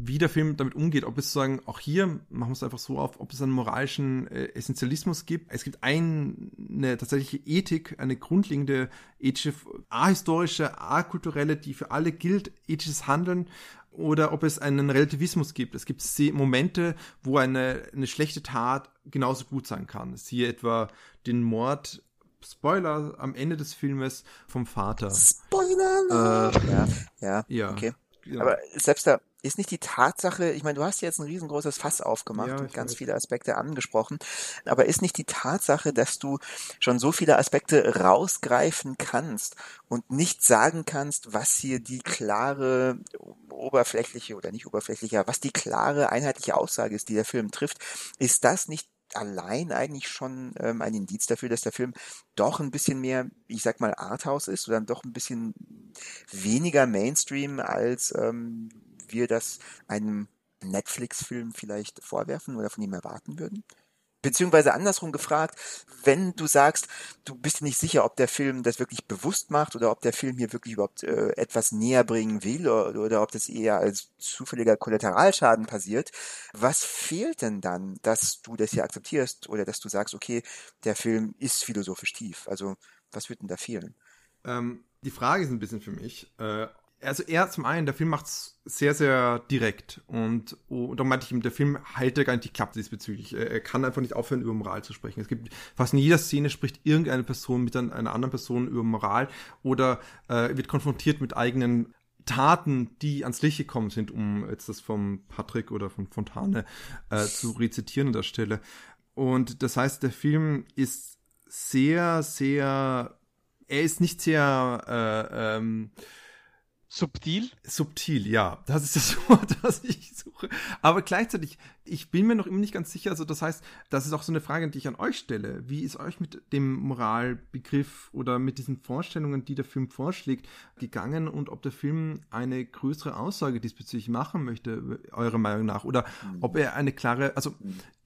wie der Film damit umgeht, ob es sagen, auch hier machen wir es einfach so auf, ob es einen moralischen äh, Essentialismus gibt. Es gibt ein, eine tatsächliche Ethik, eine grundlegende ethische, ahistorische, akulturelle, die für alle gilt, ethisches Handeln oder ob es einen Relativismus gibt. Es gibt Momente, wo eine, eine schlechte Tat genauso gut sein kann. Siehe etwa den Mord Spoiler am Ende des Filmes vom Vater. Spoiler! Äh, ja, ja, ja, okay. Ja. Aber selbst da ist nicht die Tatsache, ich meine, du hast jetzt ein riesengroßes Fass aufgemacht Ja, und ganz weiß. viele Aspekte angesprochen, aber ist nicht die Tatsache, dass du schon so viele Aspekte rausgreifen kannst und nicht sagen kannst, was hier die klare oberflächliche oder nicht oberflächliche, was die klare einheitliche Aussage ist, die der Film trifft, ist das nicht allein eigentlich schon ähm, ein Indiz dafür, dass der Film doch ein bisschen mehr, ich sag mal, Arthouse ist oder doch ein bisschen weniger Mainstream, als ähm, wir das einem Netflix-Film vielleicht vorwerfen oder von ihm erwarten würden? Beziehungsweise andersrum gefragt, wenn du sagst, du bist nicht sicher, ob der Film das wirklich bewusst macht oder ob der Film hier wirklich überhaupt äh, etwas näher bringen will oder, oder ob das eher als zufälliger Kollateralschaden passiert, was fehlt denn dann, dass du das hier akzeptierst oder dass du sagst, okay, der Film ist philosophisch tief? Also was wird denn da fehlen? Ähm, die Frage ist ein bisschen für mich. Äh, also er zum einen, der Film macht's sehr, sehr direkt und, und da meinte ich ihm, der Film hält ja gar nicht die Klappe diesbezüglich. Er, er kann einfach nicht aufhören, über Moral zu sprechen. Es gibt fast in jeder Szene spricht irgendeine Person mit einer anderen Person über Moral oder äh, wird konfrontiert mit eigenen Taten, die ans Licht gekommen sind, um jetzt das vom Patrick oder von Fontane äh, zu rezitieren an der Stelle. Und das heißt, der Film ist sehr, sehr, er ist nicht sehr äh, ähm, Subtil? subtil, ja. Das ist das Wort, das ich suche. Aber gleichzeitig, ich bin mir noch immer nicht ganz sicher. Also das heißt, das ist auch so eine Frage, die ich an euch stelle. Wie ist euch mit dem Moralbegriff oder mit diesen Vorstellungen, die der Film vorschlägt, gegangen und ob der Film eine größere Aussage diesbezüglich machen möchte, eurer Meinung nach? Oder ob er eine klare, also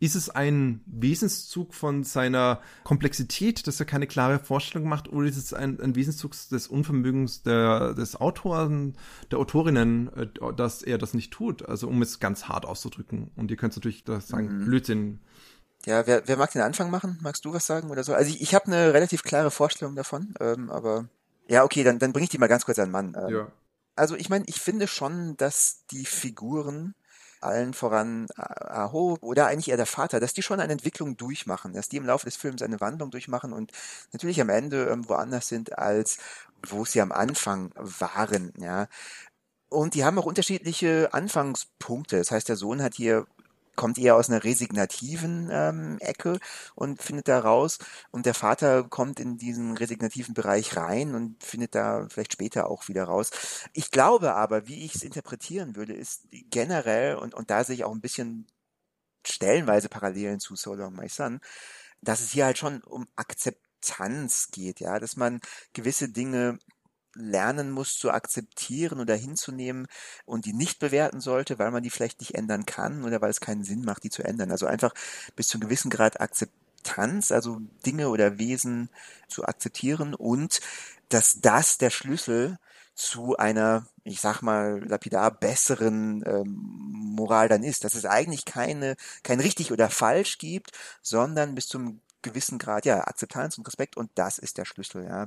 ist es ein Wesenszug von seiner Komplexität, dass er keine klare Vorstellung macht, oder ist es ein, ein Wesenszug des Unvermögens der, des Autoren, der Autorinnen, äh, dass er das nicht tut? Also um es ganz hart auszudrücken. Und ihr könnt natürlich das sagen, Mhm. Blödsinn. Ja, wer, wer mag den Anfang machen? Magst du was sagen oder so? Also ich, ich habe eine relativ klare Vorstellung davon, ähm, aber ja, okay, dann, dann bringe ich die mal ganz kurz an den Mann. Ähm, Ja. Also ich meine, ich finde schon, dass die Figuren, allen voran Ah- Aho oder eigentlich eher der Vater, dass die schon eine Entwicklung durchmachen, dass die im Laufe des Films eine Wandlung durchmachen und natürlich am Ende ähm, woanders sind, als wo sie am Anfang waren, ja. Und die haben auch unterschiedliche Anfangspunkte. Das heißt, der Sohn hat hier kommt eher aus einer resignativen ähm, Ecke und findet da raus. Und der Vater kommt in diesen resignativen Bereich rein und findet da vielleicht später auch wieder raus. Ich glaube aber, wie ich es interpretieren würde, ist generell, und, und da sehe ich auch ein bisschen stellenweise Parallelen zu So Long My Son, dass es hier halt schon um Akzeptanz geht, ja, dass man gewisse Dinge lernen muss zu akzeptieren oder hinzunehmen und die nicht bewerten sollte, weil man die vielleicht nicht ändern kann oder weil es keinen Sinn macht, die zu ändern. Also einfach bis zu einem gewissen Grad Akzeptanz, also Dinge oder Wesen zu akzeptieren und dass das der Schlüssel zu einer, ich sag mal, lapidar besseren ähm, Moral dann ist, dass es eigentlich keine, kein richtig oder falsch gibt, sondern bis zum gewissen Grad, ja, Akzeptanz und Respekt und das ist der Schlüssel, ja.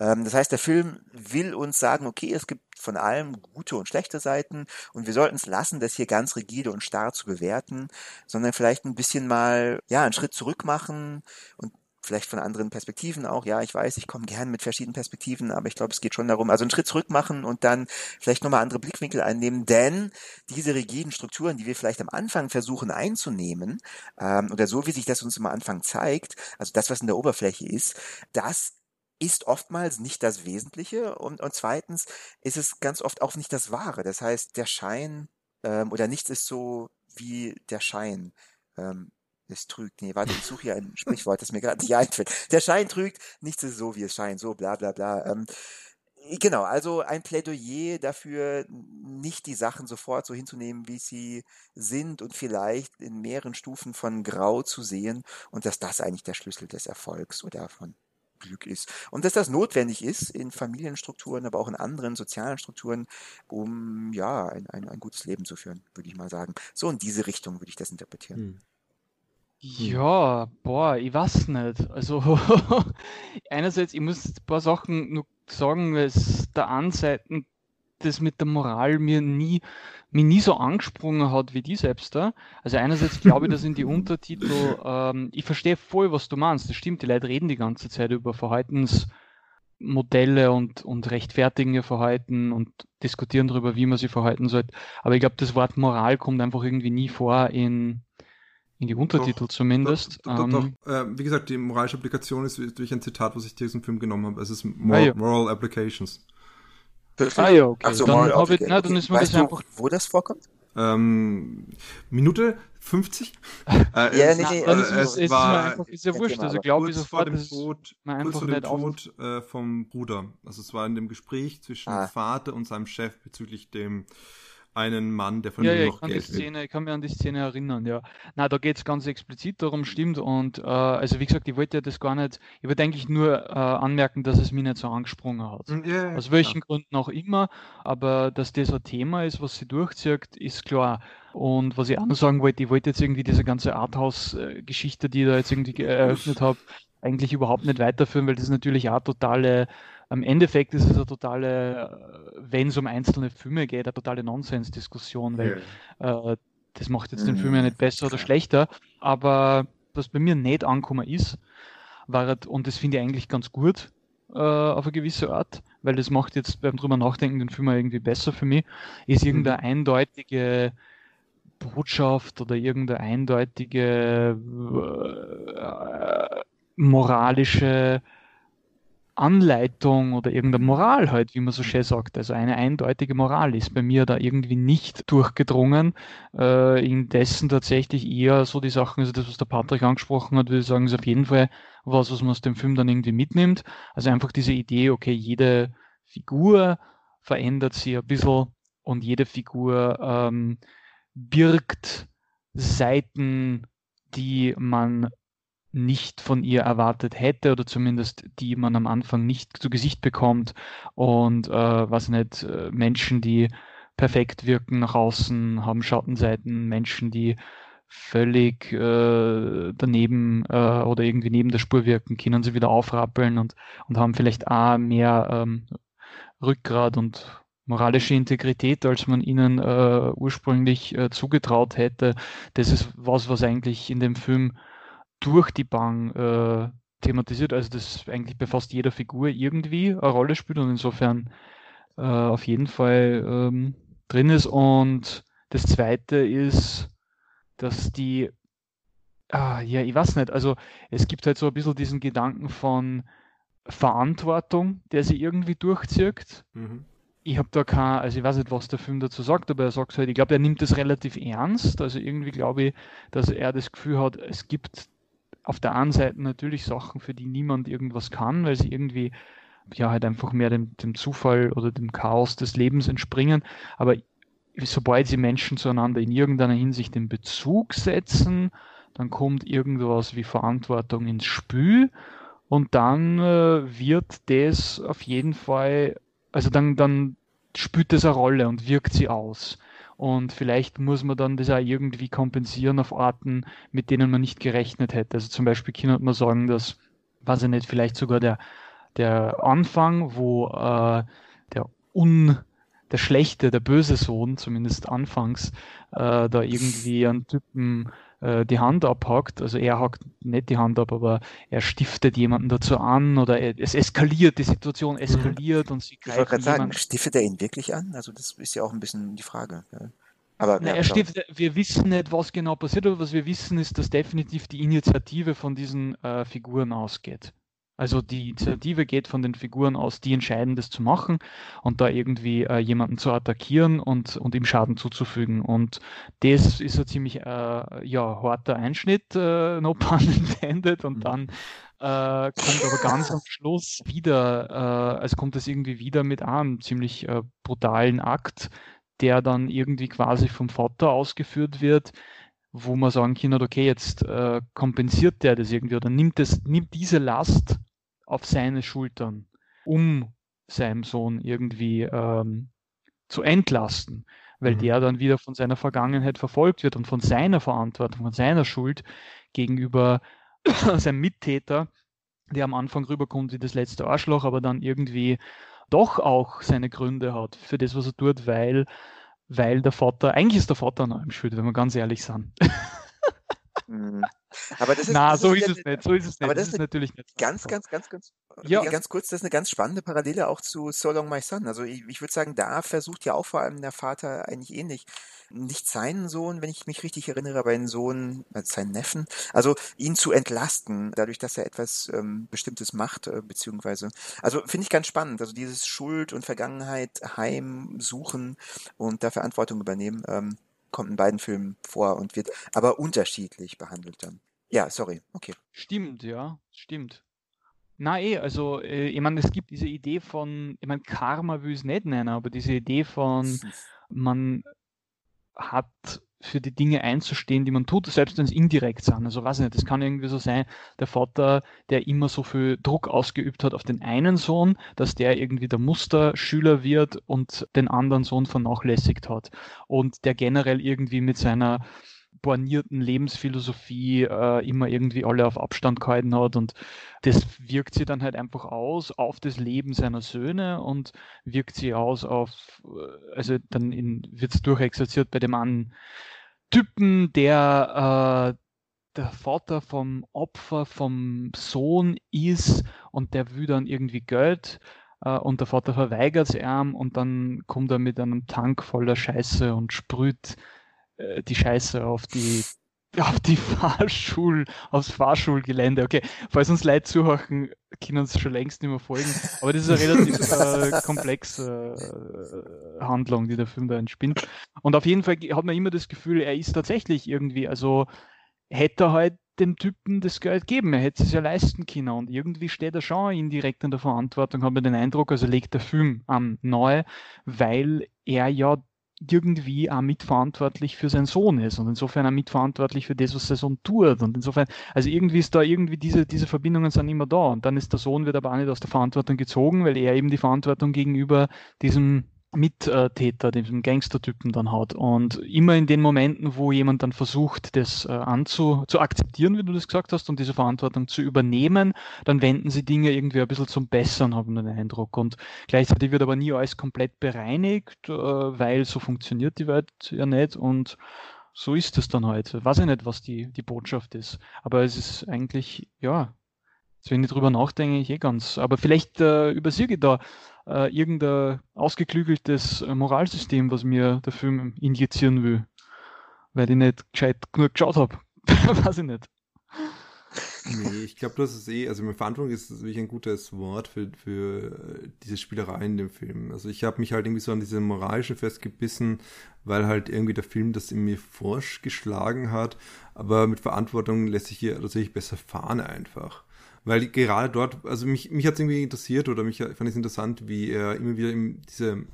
Ähm, das heißt, der Film will uns sagen, okay, es gibt von allem gute und schlechte Seiten und wir sollten es lassen, das hier ganz rigide und starr zu bewerten, sondern vielleicht ein bisschen mal, ja, einen Schritt zurück machen und vielleicht von anderen Perspektiven auch. Ja, ich weiß, ich komme gern mit verschiedenen Perspektiven, aber ich glaube, es geht schon darum, also einen Schritt zurück machen und dann vielleicht nochmal andere Blickwinkel einnehmen, denn diese rigiden Strukturen, die wir vielleicht am Anfang versuchen einzunehmen, ähm, oder so wie sich das uns am Anfang zeigt, also das, was in der Oberfläche ist, das ist oftmals nicht das Wesentliche und, und zweitens ist es ganz oft auch nicht das Wahre. Das heißt, der Schein ähm, oder nichts ist so wie der Schein. Ähm, es trügt. Nee, warte, ich suche hier ein Sprichwort, das mir gerade nicht einfällt. Der Schein trügt, nichts ist so, wie es scheint, so bla bla bla. Ähm, genau, also ein Plädoyer dafür, nicht die Sachen sofort so hinzunehmen, wie sie sind und vielleicht in mehreren Stufen von Grau zu sehen und dass das eigentlich der Schlüssel des Erfolgs oder von Glück ist. Und dass das notwendig ist in Familienstrukturen, aber auch in anderen sozialen Strukturen, um ja ein, ein, ein gutes Leben zu führen, würde ich mal sagen. So in diese Richtung würde ich das interpretieren. Hm. Ja, boah, ich weiß nicht. Also, einerseits, ich muss ein paar Sachen nur sagen, weil es der einen Seite das mit der Moral mir nie mich nie so angesprungen hat wie die selbst da. Also einerseits glaube ich, dass in die Untertitel, ähm, ich verstehe voll, was du meinst. Das stimmt, die Leute reden die ganze Zeit über Verhaltensmodelle und, und rechtfertigen ihr Verhalten und diskutieren darüber, wie man sich verhalten sollte. Aber ich glaube, das Wort Moral kommt einfach irgendwie nie vor in, in die Untertitel doch, zumindest. Doch, doch, doch, ähm, äh, wie gesagt, die moralische Applikation ist durch ein Zitat, was ich dir aus dem Film genommen habe. Es ist Moral, ah, ja. Moral Applications. Ah ja, okay. Also, dann, ich, na, dann ist mir das einfach... wo das vorkommt? Ähm, Minute 50? äh, ja, nee, nee, also, es, es war, einfach, ist ja wurscht. Also glaube ich sofort, vor dem Tod, kurz vor dem Tod äh, vom Bruder. Also es war in dem Gespräch zwischen ah. Vater und seinem Chef bezüglich dem einen Mann, der von ja, ja, noch ich kann Geld die Szene, Ich kann mich an die Szene erinnern, ja. Na, da geht es ganz explizit darum, stimmt. Und äh, also wie gesagt, ich wollte ja das gar nicht, ich wollte eigentlich nur äh, anmerken, dass es mich nicht so angesprungen hat. Hm, ja, Aus welchen klar. Gründen auch immer, aber dass das ein Thema ist, was sie durchzieht, ist klar. Und was ich auch noch sagen wollte, ich wollte jetzt irgendwie diese ganze Arthouse-Geschichte, die ich da jetzt irgendwie eröffnet habe, eigentlich überhaupt nicht weiterführen, weil das natürlich auch totale am Endeffekt ist es eine totale, äh, wenn es um einzelne Filme geht, eine totale Nonsensdiskussion, weil ja. äh, das macht jetzt den Film ja nicht besser oder schlechter. Aber was bei mir nicht angekommen ist, war, und das finde ich eigentlich ganz gut äh, auf eine gewisse Art, weil das macht jetzt beim drüber nachdenken den Film irgendwie besser für mich, ist mhm. irgendeine eindeutige Botschaft oder irgendeine eindeutige äh, moralische Anleitung oder irgendeine Moral halt, wie man so schön sagt. Also eine eindeutige Moral ist bei mir da irgendwie nicht durchgedrungen. Äh, indessen tatsächlich eher so die Sachen, also das, was der Patrick angesprochen hat, würde ich sagen, ist auf jeden Fall was, was man aus dem Film dann irgendwie mitnimmt. Also einfach diese Idee, okay, jede Figur verändert sich ein bisschen und jede Figur ähm, birgt Seiten, die man nicht von ihr erwartet hätte oder zumindest die man am Anfang nicht zu Gesicht bekommt und äh, was nicht, äh, Menschen, die perfekt wirken nach außen, haben Schattenseiten, Menschen, die völlig äh, daneben äh, oder irgendwie neben der Spur wirken, können sie wieder aufrappeln und, und haben vielleicht auch mehr ähm, Rückgrat und moralische Integrität, als man ihnen äh, ursprünglich äh, zugetraut hätte. Das ist was, was eigentlich in dem Film durch die Bank äh, thematisiert. Also das eigentlich bei fast jeder Figur irgendwie eine Rolle spielt und insofern äh, auf jeden Fall ähm, drin ist. Und das zweite ist, dass die, ah, ja, ich weiß nicht, also es gibt halt so ein bisschen diesen Gedanken von Verantwortung, der sie irgendwie durchzieht. Mhm. Ich habe da kein, also ich weiß nicht, was der Film dazu sagt, aber er sagt halt, ich glaube, er nimmt das relativ ernst. Also irgendwie glaube ich, dass er das Gefühl hat, es gibt auf der einen Seite natürlich Sachen, für die niemand irgendwas kann, weil sie irgendwie ja halt einfach mehr dem, dem Zufall oder dem Chaos des Lebens entspringen. Aber sobald sie Menschen zueinander in irgendeiner Hinsicht in Bezug setzen, dann kommt irgendwas wie Verantwortung ins Spiel und dann äh, wird das auf jeden Fall, also dann, dann spielt das eine Rolle und wirkt sie aus. Und vielleicht muss man dann das auch irgendwie kompensieren auf Arten, mit denen man nicht gerechnet hätte. Also zum Beispiel kann man sagen, dass, weiß ich nicht, vielleicht sogar der, der Anfang, wo äh, der un der schlechte, der böse Sohn, zumindest anfangs, äh, da irgendwie einen Typen äh, die Hand abhackt. Also er hackt nicht die Hand ab, aber er stiftet jemanden dazu an oder er, es eskaliert, die Situation eskaliert mhm. und sie greifen Ich wollte gerade sagen, stiftet er ihn wirklich an? Also das ist ja auch ein bisschen die Frage. Ja. Aber, Na, ja, er stiftet, wir wissen nicht, was genau passiert, aber was wir wissen ist, dass definitiv die Initiative von diesen äh, Figuren ausgeht. Also die Initiative geht von den Figuren aus, die entscheiden, das zu machen und da irgendwie äh, jemanden zu attackieren und, und ihm Schaden zuzufügen. Und das ist ein ziemlich äh, ja, harter Einschnitt, äh, no pun intended. Und mhm. dann äh, kommt aber ganz am Schluss wieder, äh, also kommt es irgendwie wieder mit einem ziemlich äh, brutalen Akt, der dann irgendwie quasi vom Vater ausgeführt wird, wo man sagen kann, okay, jetzt äh, kompensiert der das irgendwie oder nimmt, das, nimmt diese Last auf seine Schultern, um seinem Sohn irgendwie ähm, zu entlasten, weil mhm. der dann wieder von seiner Vergangenheit verfolgt wird und von seiner Verantwortung, von seiner Schuld gegenüber seinem Mittäter, der am Anfang rüberkommt wie das letzte Arschloch, aber dann irgendwie doch auch seine Gründe hat für das, was er tut, weil weil der Vater, eigentlich ist der Vater an allem schuld, wenn wir ganz ehrlich sind. Mhm. Aber das ist, Na, das so ist ist es nicht. So ist es nicht. aber Das das ist natürlich nicht. ganz, ganz, ganz, ganz, Ja. ja, ganz kurz, das ist eine ganz spannende Parallele auch zu So Long My Son. Also ich, ich würde sagen, da versucht ja auch vor allem der Vater eigentlich ähnlich. Nicht seinen Sohn, wenn ich mich richtig erinnere, aber einen Sohn, also seinen Neffen, also ihn zu entlasten, dadurch, dass er etwas ähm, Bestimmtes macht, äh, beziehungsweise, also finde ich ganz spannend. Also dieses Schuld und Vergangenheit heimsuchen und da Verantwortung übernehmen, ähm, kommt in beiden Filmen vor und wird aber unterschiedlich behandelt dann. Ja, sorry, okay. Stimmt, ja, stimmt. Na eh, also äh, ich meine, es gibt diese Idee von, ich meine, Karma will es nicht nennen, aber diese Idee von, man hat für die Dinge einzustehen, die man tut, selbst wenn es indirekt sind. Also weiß ich nicht, das kann irgendwie so sein, der Vater, der immer so viel Druck ausgeübt hat auf den einen Sohn, dass der irgendwie der Musterschüler wird und den anderen Sohn vernachlässigt hat. Und der generell irgendwie mit seiner bornierten Lebensphilosophie äh, immer irgendwie alle auf Abstand gehalten hat und das wirkt sie dann halt einfach aus auf das Leben seiner Söhne und wirkt sie aus auf, äh, also dann wird es durchexerziert bei dem einen Typen, der äh, der Vater vom Opfer vom Sohn ist und der will dann irgendwie Geld äh, und der Vater verweigert es ihm und dann kommt er mit einem Tank voller Scheiße und sprüht äh, die Scheiße auf die auf die Fahrschul, aufs Fahrschulgelände. Okay, falls uns Leute zuhören, können uns schon längst nicht mehr folgen. Aber das ist eine relativ äh, komplexe äh, Handlung, die der Film da entspinnt. Und auf jeden Fall hat man immer das Gefühl, er ist tatsächlich irgendwie, also hätte er halt dem Typen das Geld geben, er hätte es ja leisten können und irgendwie steht er schon indirekt in der Verantwortung, hat man den Eindruck, also legt der Film an neu, weil er ja irgendwie auch mitverantwortlich für seinen Sohn ist und insofern auch mitverantwortlich für das, was sein Sohn tut. Und insofern, also irgendwie ist da irgendwie diese, diese Verbindungen sind immer da. Und dann ist der Sohn wird aber auch nicht aus der Verantwortung gezogen, weil er eben die Verantwortung gegenüber diesem Mittäter, diesem Gangstertypen dann hat. Und immer in den Momenten, wo jemand dann versucht, das äh, anzu, zu akzeptieren, wie du das gesagt hast, und diese Verantwortung zu übernehmen, dann wenden sie Dinge irgendwie ein bisschen zum Besseren, haben den Eindruck. Und gleichzeitig wird aber nie alles komplett bereinigt, äh, weil so funktioniert die Welt ja nicht. Und so ist es dann halt. Weiß ich nicht, was die, die Botschaft ist. Aber es ist eigentlich, ja, wenn ich drüber nachdenke, ich eh ganz. Aber vielleicht äh, übersehe ich da äh, irgendein ausgeklügeltes äh, Moralsystem, was mir der Film injizieren will, weil ich nicht gescheit genug geschaut habe. Weiß ich nicht. Nee, ich glaube, das ist eh, also mit Verantwortung ist wirklich ein gutes Wort für, für diese Spielerei in dem Film. Also ich habe mich halt irgendwie so an diese moralische festgebissen, weil halt irgendwie der Film das in mir forsch geschlagen hat, aber mit Verantwortung lässt sich hier tatsächlich besser fahren einfach. Weil gerade dort, also mich, mich hat es irgendwie interessiert oder mich fand es interessant, wie er immer wieder diese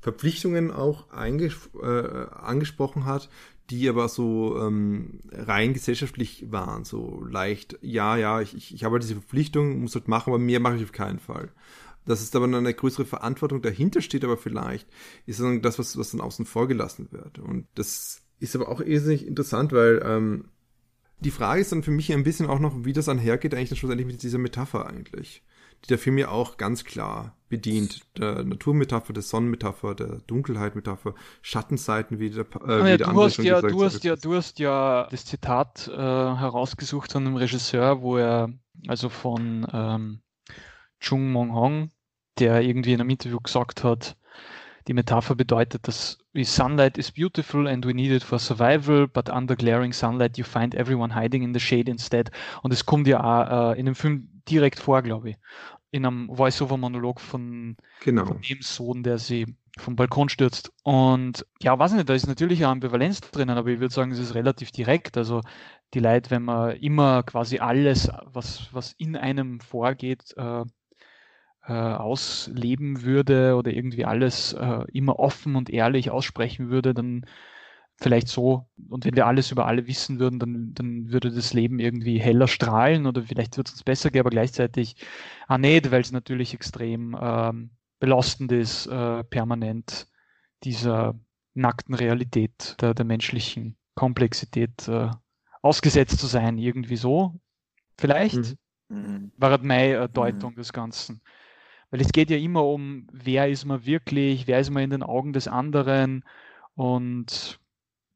Verpflichtungen auch äh, angesprochen hat, die aber so ähm, rein gesellschaftlich waren, so leicht, ja, ja, ich, ich, ich habe halt diese Verpflichtung, muss halt machen, aber mehr mache ich auf keinen Fall. Dass es aber eine größere Verantwortung dahinter steht, aber vielleicht ist dann das, was, was dann außen vor gelassen wird. Und das ist aber auch irrsinnig interessant, weil ähm, die Frage ist dann für mich ein bisschen auch noch, wie das einhergeht, eigentlich dann schlussendlich mit dieser Metapher eigentlich. Die der Film ja auch ganz klar bedient. Der Naturmetapher, der Sonnenmetapher, der Dunkelheitmetapher, Schattenseiten, wie der, äh, wie ja, der du hast ja, du hast ja, du hast ja das Zitat äh, herausgesucht von einem Regisseur, wo er also von ähm, Chung Mong Hong, der irgendwie in einem Interview gesagt hat, die Metapher bedeutet, dass Sunlight is beautiful and we need it for survival, but under glaring sunlight you find everyone hiding in the shade instead. Und es kommt ja auch äh, in dem Film direkt vor, glaube ich. In einem Voice-Over-Monolog von, genau. von dem Sohn, der sie vom Balkon stürzt. Und ja, weiß nicht, da ist natürlich eine Ambivalenz drinnen, aber ich würde sagen, es ist relativ direkt. Also die Leute, wenn man immer quasi alles, was, was in einem vorgeht, äh, äh, ausleben würde oder irgendwie alles äh, immer offen und ehrlich aussprechen würde, dann vielleicht so, und wenn wir alles über alle wissen würden, dann, dann würde das Leben irgendwie heller strahlen oder vielleicht wird es uns besser gehen, aber gleichzeitig ah nicht, weil es natürlich extrem ähm, belastend ist, äh, permanent dieser nackten Realität der, der menschlichen Komplexität äh, ausgesetzt zu sein, irgendwie so. Vielleicht mhm. war das meine Deutung mhm. des Ganzen. Weil es geht ja immer um, wer ist man wirklich, wer ist man in den Augen des anderen Und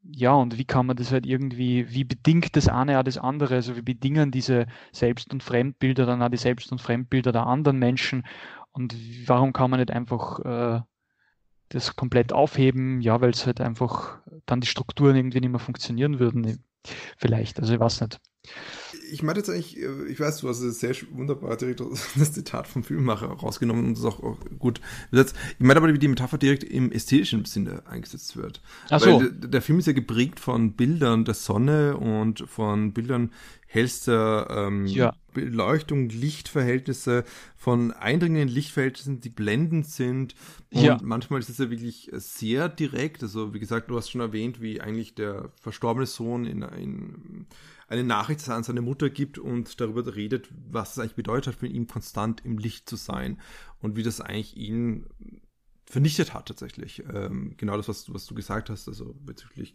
ja, und wie kann man das halt irgendwie, wie bedingt das eine auch das andere? Also wie bedingen diese Selbst- und Fremdbilder dann auch die Selbst- und Fremdbilder der anderen Menschen? Und warum kann man nicht einfach äh, das komplett aufheben? Ja, weil es halt einfach dann die Strukturen irgendwie nicht mehr funktionieren würden. Vielleicht, also ich weiß nicht. Ich meine jetzt eigentlich, äh, ich weiß, du hast es sehr wunderbar direkt das Zitat vom Filmemacher rausgenommen und das auch, auch gut besetzt. Ich meine aber, wie die Metapher direkt im ästhetischen Sinne eingesetzt wird. Ach so. Weil der, der Film ist ja geprägt von Bildern der Sonne und von Bildern hellster ähm, Ja. Beleuchtung, Lichtverhältnisse, von eindringenden Lichtverhältnissen, die blendend sind. Und Ja. manchmal ist es ja wirklich sehr direkt. Also, wie gesagt, du hast schon erwähnt, wie eigentlich der verstorbene Sohn in, in eine Nachricht an seine Mutter gibt und darüber redet, was es eigentlich bedeutet hat, für ihn konstant im Licht zu sein und wie das eigentlich ihn vernichtet hat tatsächlich. Ähm, genau das, was, was du gesagt hast, also bezüglich,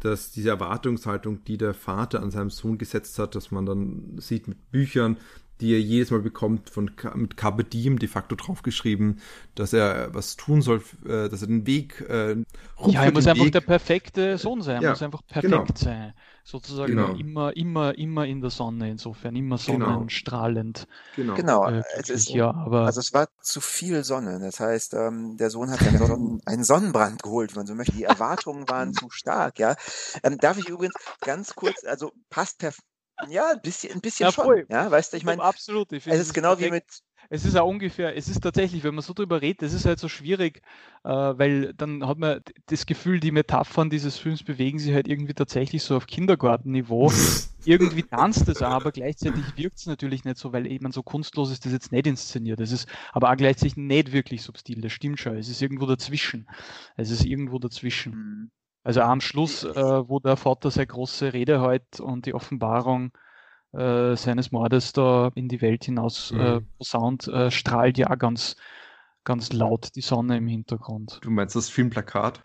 dass diese Erwartungshaltung, die der Vater an seinem Sohn gesetzt hat, dass man dann sieht mit Büchern, die er jedes Mal bekommt, von mit Carpe Diem de facto draufgeschrieben, dass er was tun soll, äh, dass er den Weg äh, Ja, er muss einfach Weg. der perfekte Sohn sein, er Ja, muss einfach perfekt genau. sein. Sozusagen Genau. immer, immer, immer in der Sonne, insofern, immer Genau. sonnenstrahlend. Genau. Genau, Äh, es ist, ja, aber also es war zu viel Sonne. Das heißt, ähm, der Sohn hat einen, Sonnen, einen Sonnenbrand geholt, wenn man so möchte. Die Erwartungen waren zu stark, ja. Ähm, darf ich übrigens ganz kurz, also passt perfekt. Ja, ein bisschen, ein bisschen Ja, schon. voll. Ja, weißt du, ich meine, absolut. Ich finde, es ist genau wie perfekt. mit, Es ist auch ungefähr, es ist tatsächlich, wenn man so drüber redet, es ist halt so schwierig, äh, weil dann hat man das Gefühl, die Metaphern dieses Films bewegen sich halt irgendwie tatsächlich so auf Kindergartenniveau. irgendwie tanzt es auch, aber gleichzeitig wirkt es natürlich nicht so, weil eben so kunstlos ist das jetzt nicht inszeniert. Es ist aber auch gleichzeitig nicht wirklich subtil, das stimmt schon. Es ist irgendwo dazwischen. Es ist irgendwo dazwischen. hm, Also am Schluss, äh, wo der Vater seine große Rede hält und die Offenbarung äh, seines Mordes da in die Welt hinaus äh, Mhm. posaunt, äh, strahlt ja ganz, ganz laut die Sonne im Hintergrund. Du meinst das Filmplakat?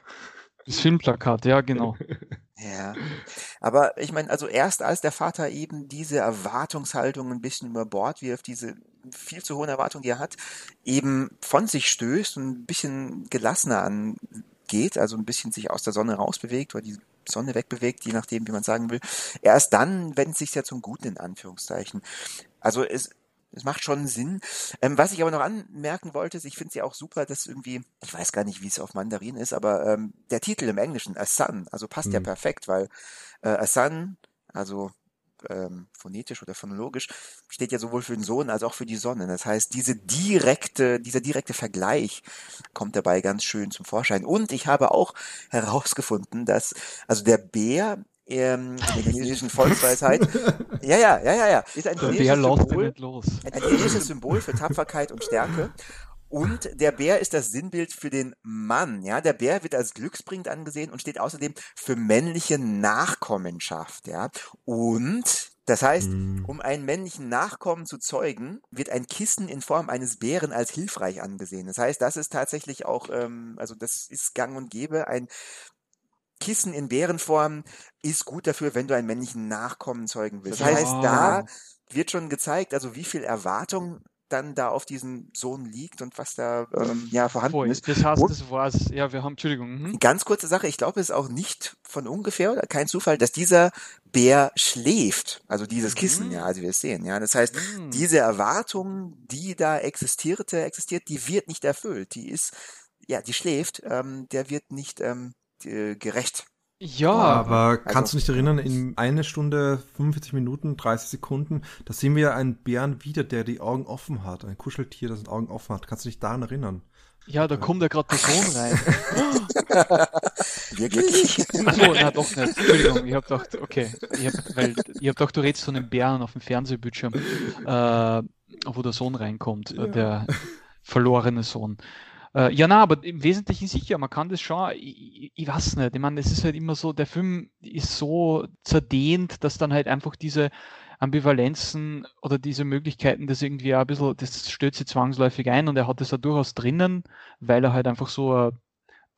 Das Filmplakat, ja genau. Ja, aber ich meine, also erst als der Vater eben diese Erwartungshaltung ein bisschen über Bord wirft, diese viel zu hohen Erwartungen, die er hat, eben von sich stößt und ein bisschen gelassener angeht, also ein bisschen sich aus der Sonne rausbewegt oder die Sonne wegbewegt, je nachdem, wie man sagen will. Erst dann wendet sich ja zum Guten in Anführungszeichen. Also es, es macht schon Sinn. Ähm, was ich aber noch anmerken wollte, ist, ich finde es ja auch super, dass irgendwie, ich weiß gar nicht, wie es auf Mandarin ist, aber ähm, der Titel im Englischen, A Sun, also passt ja Mhm. perfekt, weil äh, A Sun, also ähm, phonetisch oder phonologisch, steht ja sowohl für den Sohn als auch für die Sonne. Das heißt, diese direkte, dieser direkte Vergleich kommt dabei ganz schön zum Vorschein. Und ich habe auch herausgefunden, dass also der Bär ähm, in der chinesischen Volksweisheit, ja, ja, ja, ja, ja, ist ein chinesisches Symbol, ein chinesisches Symbol für Tapferkeit und Stärke. Und der Bär ist das Sinnbild für den Mann. Ja, der Bär wird als glücksbringend angesehen und steht außerdem für männliche Nachkommenschaft. Ja, und das heißt, Mhm. um einen männlichen Nachkommen zu zeugen, wird ein Kissen in Form eines Bären als hilfreich angesehen. Das heißt, das ist tatsächlich auch, ähm, also das ist gang und gäbe. Ein Kissen in Bärenform ist gut dafür, wenn du einen männlichen Nachkommen zeugen willst. Das heißt, da wird schon gezeigt, also wie viel Erwartung dann da auf diesen Sohn liegt und was da ähm, ja vorhanden Voll. ist. Das heißt, Und- das war's. Ja, wir haben, Entschuldigung. Mhm. Ganz kurze Sache, ich glaube, es ist auch nicht von ungefähr oder kein Zufall, dass dieser Bär schläft, also dieses Kissen, Mhm. ja, also wir es sehen, ja. Das heißt, Mhm. diese Erwartung, die da existierte, existiert, die wird nicht erfüllt. Die ist, ja, die schläft, ähm, der wird nicht ähm, äh, gerecht. Ja, Aber kannst also- du dich erinnern, in eine Stunde, 45 Minuten, 30 Sekunden, da sehen wir ja einen Bären wieder, der die Augen offen hat. Ein Kuscheltier, das die Augen offen hat. Kannst du dich daran erinnern? ja, da kommt ja gerade der Sohn rein. Wirklich? Achso, na doch nicht. Entschuldigung, ich hab gedacht, okay. Ich hab, weil, ich hab gedacht, du redest von einem Bären auf dem Fernsehbildschirm, äh, wo der Sohn reinkommt, Ja. der verlorene Sohn. Äh, ja, na, aber im Wesentlichen sicher, man kann das schon, ich, ich, weiß nicht, ich meine, es ist halt immer so, der Film ist so zerdehnt, dass dann halt einfach diese Ambivalenzen oder diese Möglichkeiten, das irgendwie auch ein bisschen, das stößt sie zwangsläufig ein und er hat das ja durchaus drinnen, weil er halt einfach so eine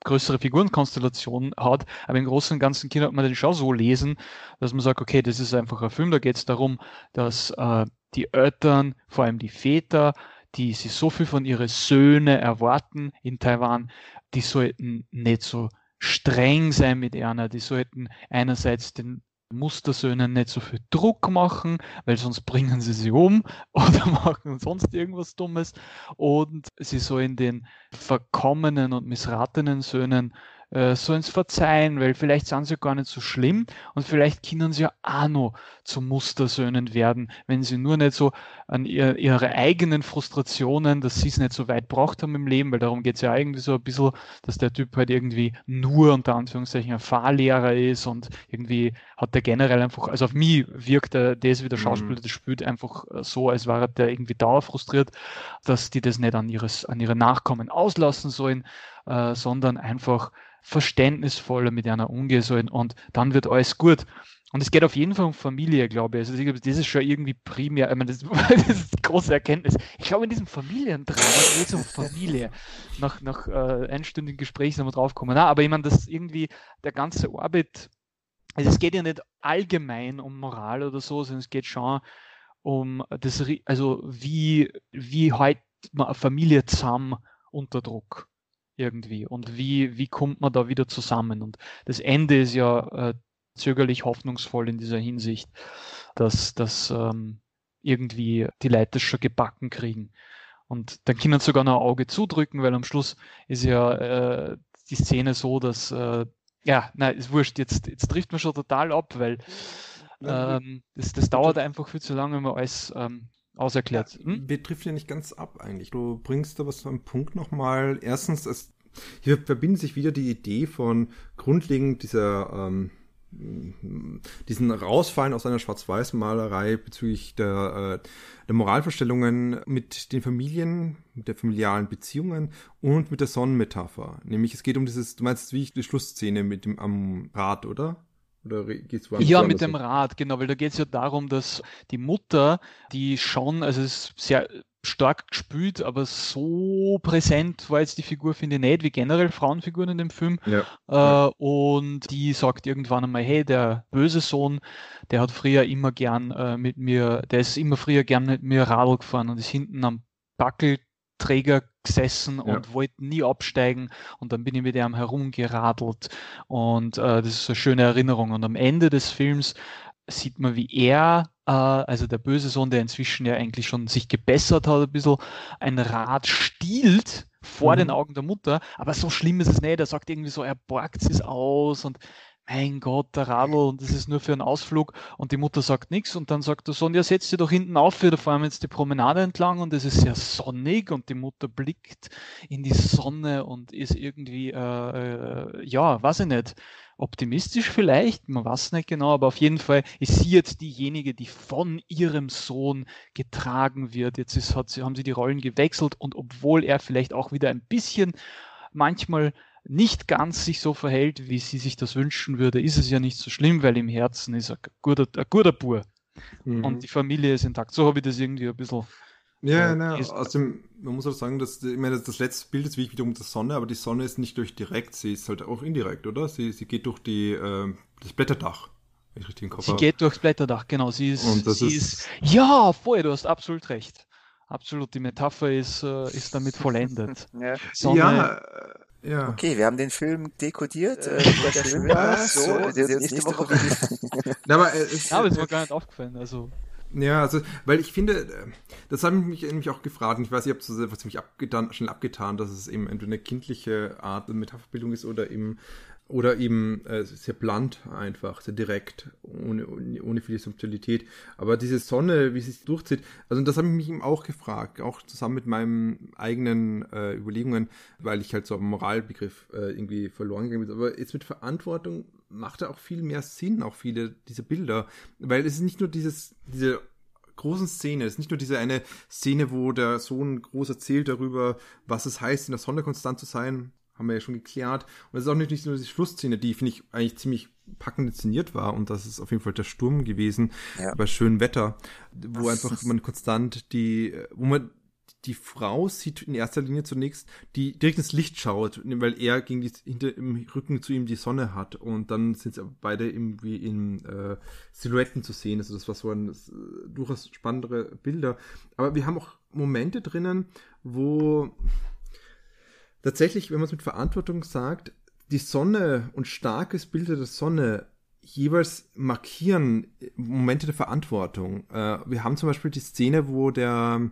größere Figurenkonstellation hat, aber im Großen und Ganzen kann man den schon so lesen, dass man sagt, okay, das ist einfach ein Film, da geht es darum, dass äh, die Eltern, vor allem die Väter, die sich so viel von ihren Söhnen erwarten in Taiwan, die sollten nicht so streng sein mit einer. Die sollten einerseits den Mustersöhnen nicht so viel Druck machen, weil sonst bringen sie sie um oder machen sonst irgendwas Dummes. Und sie sollen den verkommenen und missratenen Söhnen äh, sollen es verzeihen, weil vielleicht sind sie gar nicht so schlimm und vielleicht können sie ja auch noch zu Mustersöhnen werden, wenn sie nur nicht so an ihr, ihre eigenen Frustrationen, dass sie es nicht so weit braucht haben im Leben, weil darum geht es ja eigentlich so ein bisschen, dass der Typ halt irgendwie nur unter Anführungszeichen ein Fahrlehrer ist und irgendwie hat der generell einfach, also auf mich wirkt er, der ist wie der mhm. Schauspieler, der spielt einfach so, als wäre der irgendwie dauerfrustriert, dass die das nicht an, ihres, an ihre Nachkommen auslassen sollen, äh, sondern einfach verständnisvoller mit einer umgehen sollen und dann wird alles gut. Und es geht auf jeden Fall um Familie, glaube ich. Also das ist schon irgendwie primär, ich meine, das, das ist die große Erkenntnis. Ich glaube, in diesem Familiendrama geht es um Familie. Nach, nach äh, einstündigen Gesprächen sind wir draufgekommen. Na, aber ich meine, das irgendwie der ganze Orbit, also es geht ja nicht allgemein um Moral oder so, sondern es geht schon um das, also wie, wie hält man eine Familie zusammen unter Druck irgendwie und wie, wie kommt man da wieder zusammen? Und das Ende ist ja äh, zögerlich hoffnungsvoll in dieser Hinsicht, dass, dass ähm, irgendwie die Leute schon gebacken kriegen. Und dann können sie sogar noch ein Auge zudrücken, weil am Schluss ist ja äh, die Szene so, dass, äh, ja, nein, ist wurscht, jetzt, jetzt trifft man schon total ab, weil ähm, das, das dauert einfach viel zu lange, wenn man alles ähm, auserklärt. Hm? Wir treffen ja nicht ganz ab eigentlich. Du bringst da was am Punkt nochmal. Erstens, es, hier verbindet sich wieder die Idee von grundlegend dieser ähm, diesen Rausfallen aus einer Schwarz-Weiß-Malerei bezüglich der, äh, der Moralvorstellungen mit den Familien, mit der familialen Beziehungen und mit der Sonnenmetapher. Nämlich es geht um dieses, du meinst wie die Schlussszene mit dem am Rad, oder? Oder geht's Ja, mit dem Rad, genau, weil da geht es ja darum, dass die Mutter, die schon, also es ist sehr stark gespielt, aber so präsent war jetzt die Figur, finde ich nicht, wie generell Frauenfiguren in dem Film. Ja. Äh, und die sagt irgendwann einmal, hey, der böse Sohn, der hat früher immer gern äh, mit mir, der ist immer früher gern mit mir Radl gefahren und ist hinten am Backel Gesessen ja. und wollte nie absteigen und dann bin ich mit ihm herumgeradelt und äh, das ist eine schöne Erinnerung und am Ende des Films sieht man, wie er, äh, also der böse Sohn, der inzwischen ja eigentlich schon sich gebessert hat, ein bisschen ein Rad stiehlt vor mhm. den Augen der Mutter, aber so schlimm ist es nicht. Er sagt irgendwie so, er borgt es aus und mein Gott, der Radl und das ist nur für einen Ausflug und die Mutter sagt nichts und dann sagt der Sohn, ja, setz dich doch hinten auf, wir fahren jetzt die Promenade entlang und es ist sehr sonnig und die Mutter blickt in die Sonne und ist irgendwie, äh, äh, ja, weiß ich nicht, optimistisch vielleicht, man weiß nicht genau, aber auf jeden Fall ist sie jetzt diejenige, die von ihrem Sohn getragen wird. Jetzt ist, hat sie, haben sie die Rollen gewechselt und obwohl er vielleicht auch wieder ein bisschen manchmal nicht ganz sich so verhält, wie sie sich das wünschen würde, ist es ja nicht so schlimm, weil im Herzen ist er ein guter, ein guter Bur. Mhm. Und die Familie ist intakt. So habe ich das irgendwie ein bisschen. Ja, äh, na, also man muss auch sagen, dass ich meine, das letzte Bild ist wie wiederum der Sonne, aber die Sonne ist nicht durch direkt, sie ist halt auch indirekt, oder? Sie, sie geht durch die, äh, das Blätterdach. Wenn ich richtig im Kopf sie habe. geht durchs Blätterdach, genau. Sie ist, Und das sie ist, ist, ja, voll, du hast absolut recht. Absolut, die Metapher ist, äh, ist damit vollendet. ja, Sonne, ja ja. Okay, wir haben den Film dekodiert. Äh, der Film war so, der nächste, nächste Woche. Woche aber, äh, es, ja, aber ist mir gar nicht aufgefallen. Also. Ja, also, weil ich finde, äh, das habe ich mich nämlich auch gefragt, ich weiß, ich habe es so ziemlich abgetan, schnell abgetan, dass es eben entweder eine kindliche Art Metapherbildung ist oder eben oder eben äh, sehr blunt einfach, sehr direkt, ohne, ohne viele Subtilität. Aber diese Sonne, wie sie sich durchzieht, also das habe ich mich eben auch gefragt, auch zusammen mit meinen eigenen äh, Überlegungen, weil ich halt so einen Moralbegriff äh, irgendwie verloren gegangen bin. Aber jetzt mit Verantwortung macht er auch viel mehr Sinn, auch viele dieser Bilder, weil es ist nicht nur dieses, diese großen Szene. Es ist nicht nur diese eine Szene, wo der Sohn groß erzählt darüber, was es heißt, in der Sonne konstant zu sein, haben wir ja schon geklärt. Und es ist auch nicht nur die Schlussszene, die, finde ich, eigentlich ziemlich packend inszeniert war. Und das ist auf jeden Fall der Sturm gewesen, ja. bei schönem Wetter, wo das einfach man konstant die, wo man die Frau sieht in erster Linie zunächst, die direkt ins Licht schaut, weil er gegen die, hinter im Rücken zu ihm die Sonne hat und dann sind sie beide irgendwie in äh, Silhouetten zu sehen. Also das war so ein das, äh, durchaus spannendere Bilder. Aber wir haben auch Momente drinnen, wo tatsächlich, wenn man es mit Verantwortung sagt, die Sonne und starkes Bilder der Sonne jeweils markieren Momente der Verantwortung. Äh, wir haben zum Beispiel die Szene, wo der,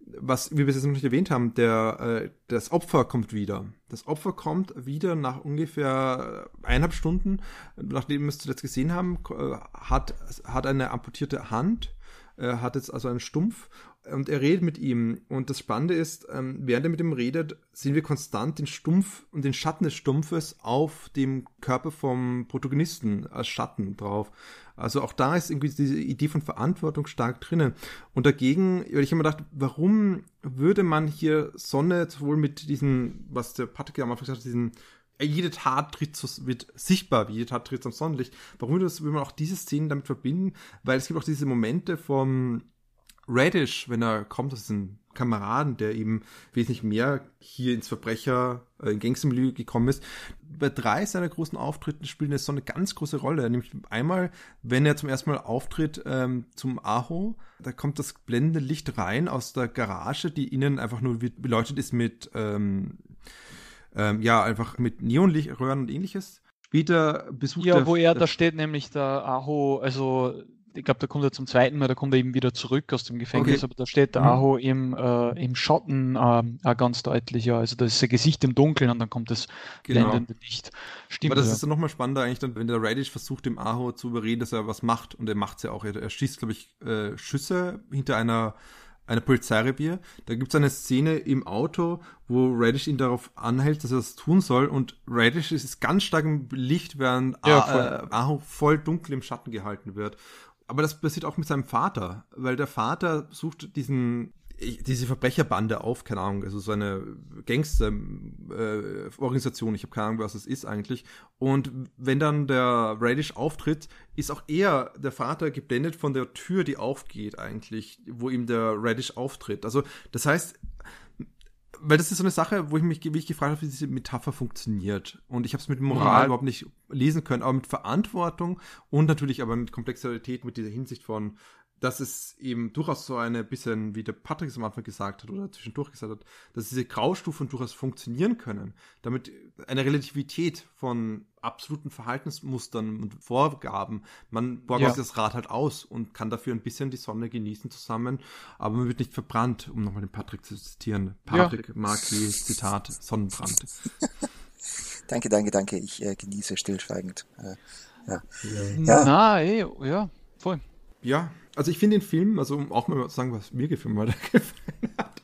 was wie wir es jetzt noch nicht erwähnt haben, der, äh, das Opfer kommt wieder. Das Opfer kommt wieder nach ungefähr eineinhalb Stunden, nachdem wir es zuletzt gesehen haben, äh, hat, hat eine amputierte Hand, äh, hat jetzt also einen Stumpf und er redet mit ihm. Und das Spannende ist, ähm, während er mit ihm redet, sehen wir konstant den Stumpf und den Schatten des Stumpfes auf dem Körper vom Protagonisten als Schatten drauf. Also auch da ist irgendwie diese Idee von Verantwortung stark drinnen. Und dagegen, weil ich immer gedacht, warum würde man hier Sonne sowohl mit diesen, was der Patrick am Anfang gesagt hat, diesen jede Tat tritt zu, wird sichtbar, wie jede Tat tritt zum Sonnenlicht. Warum würde man auch diese Szenen damit verbinden? Weil es gibt auch diese Momente vom Radish, wenn er kommt, das ist ein Kameraden, der eben wesentlich mehr hier ins Verbrecher, äh, in Gangstermilieu gekommen ist. Bei drei seiner großen Auftritten spielt er so eine ganz große Rolle. Nämlich einmal, wenn er zum ersten Mal auftritt ähm, zum Aho, da kommt das blendende Licht rein aus der Garage, die innen einfach nur beleuchtet ist mit, ähm, ähm, ja, einfach mit Neonlichtröhren und ähnliches. Später besucht ja, er. Ja, wo er, da steht nämlich der Aho, also ich glaube, da kommt er zum zweiten Mal, da kommt er eben wieder zurück aus dem Gefängnis, okay. aber da steht der mhm. Aho im, äh, im Schatten äh, ganz deutlich, ja. Also da ist sein Gesicht im Dunkeln und dann kommt das genau. blendende Licht. Stimmt. Aber das ja. ist dann nochmal spannender eigentlich, dann, wenn der Radish versucht, dem Aho zu überreden, dass er was macht und er macht es ja auch. Er, er schießt, glaube ich, äh, Schüsse hinter einer einer Polizeirevier. Da gibt es eine Szene im Auto, wo Radish ihn darauf anhält, dass er das tun soll. Und Radish ist ganz stark im Licht, während ja, voll. Aho voll dunkel im Schatten gehalten wird aber das passiert auch mit seinem Vater, weil der Vater sucht diesen diese Verbrecherbande auf, keine Ahnung, also so eine Gangster-Organisation, äh, ich habe keine Ahnung, was das ist eigentlich. Und wenn dann der Radish auftritt, ist auch er, der Vater, geblendet von der Tür, die aufgeht eigentlich, wo ihm der Radish auftritt. Also das heißt, weil das ist so eine Sache, wo ich mich wie ich gefragt habe, wie diese Metapher funktioniert. Und ich habe es mit Moral, Moral überhaupt nicht lesen können, aber mit Verantwortung und natürlich aber mit Komplexität, mit dieser Hinsicht von dass es eben durchaus so eine bisschen, wie der Patrick es am Anfang gesagt hat oder zwischendurch gesagt hat, dass diese Graustufen durchaus funktionieren können, damit eine Relativität von absoluten Verhaltensmustern und Vorgaben, man baut ja. das Rad halt aus und kann dafür ein bisschen die Sonne genießen zusammen, aber man wird nicht verbrannt, um nochmal den Patrick zu zitieren. Patrick ja. Marquis, Zitat, Sonnenbrand. danke, danke, danke, ich äh, genieße stillschweigend. Äh, ja. ja. Na, ey, ja, voll. Ja, also ich finde den Film, also um auch mal zu sagen, was mir gefallen, hat, gefallen hat.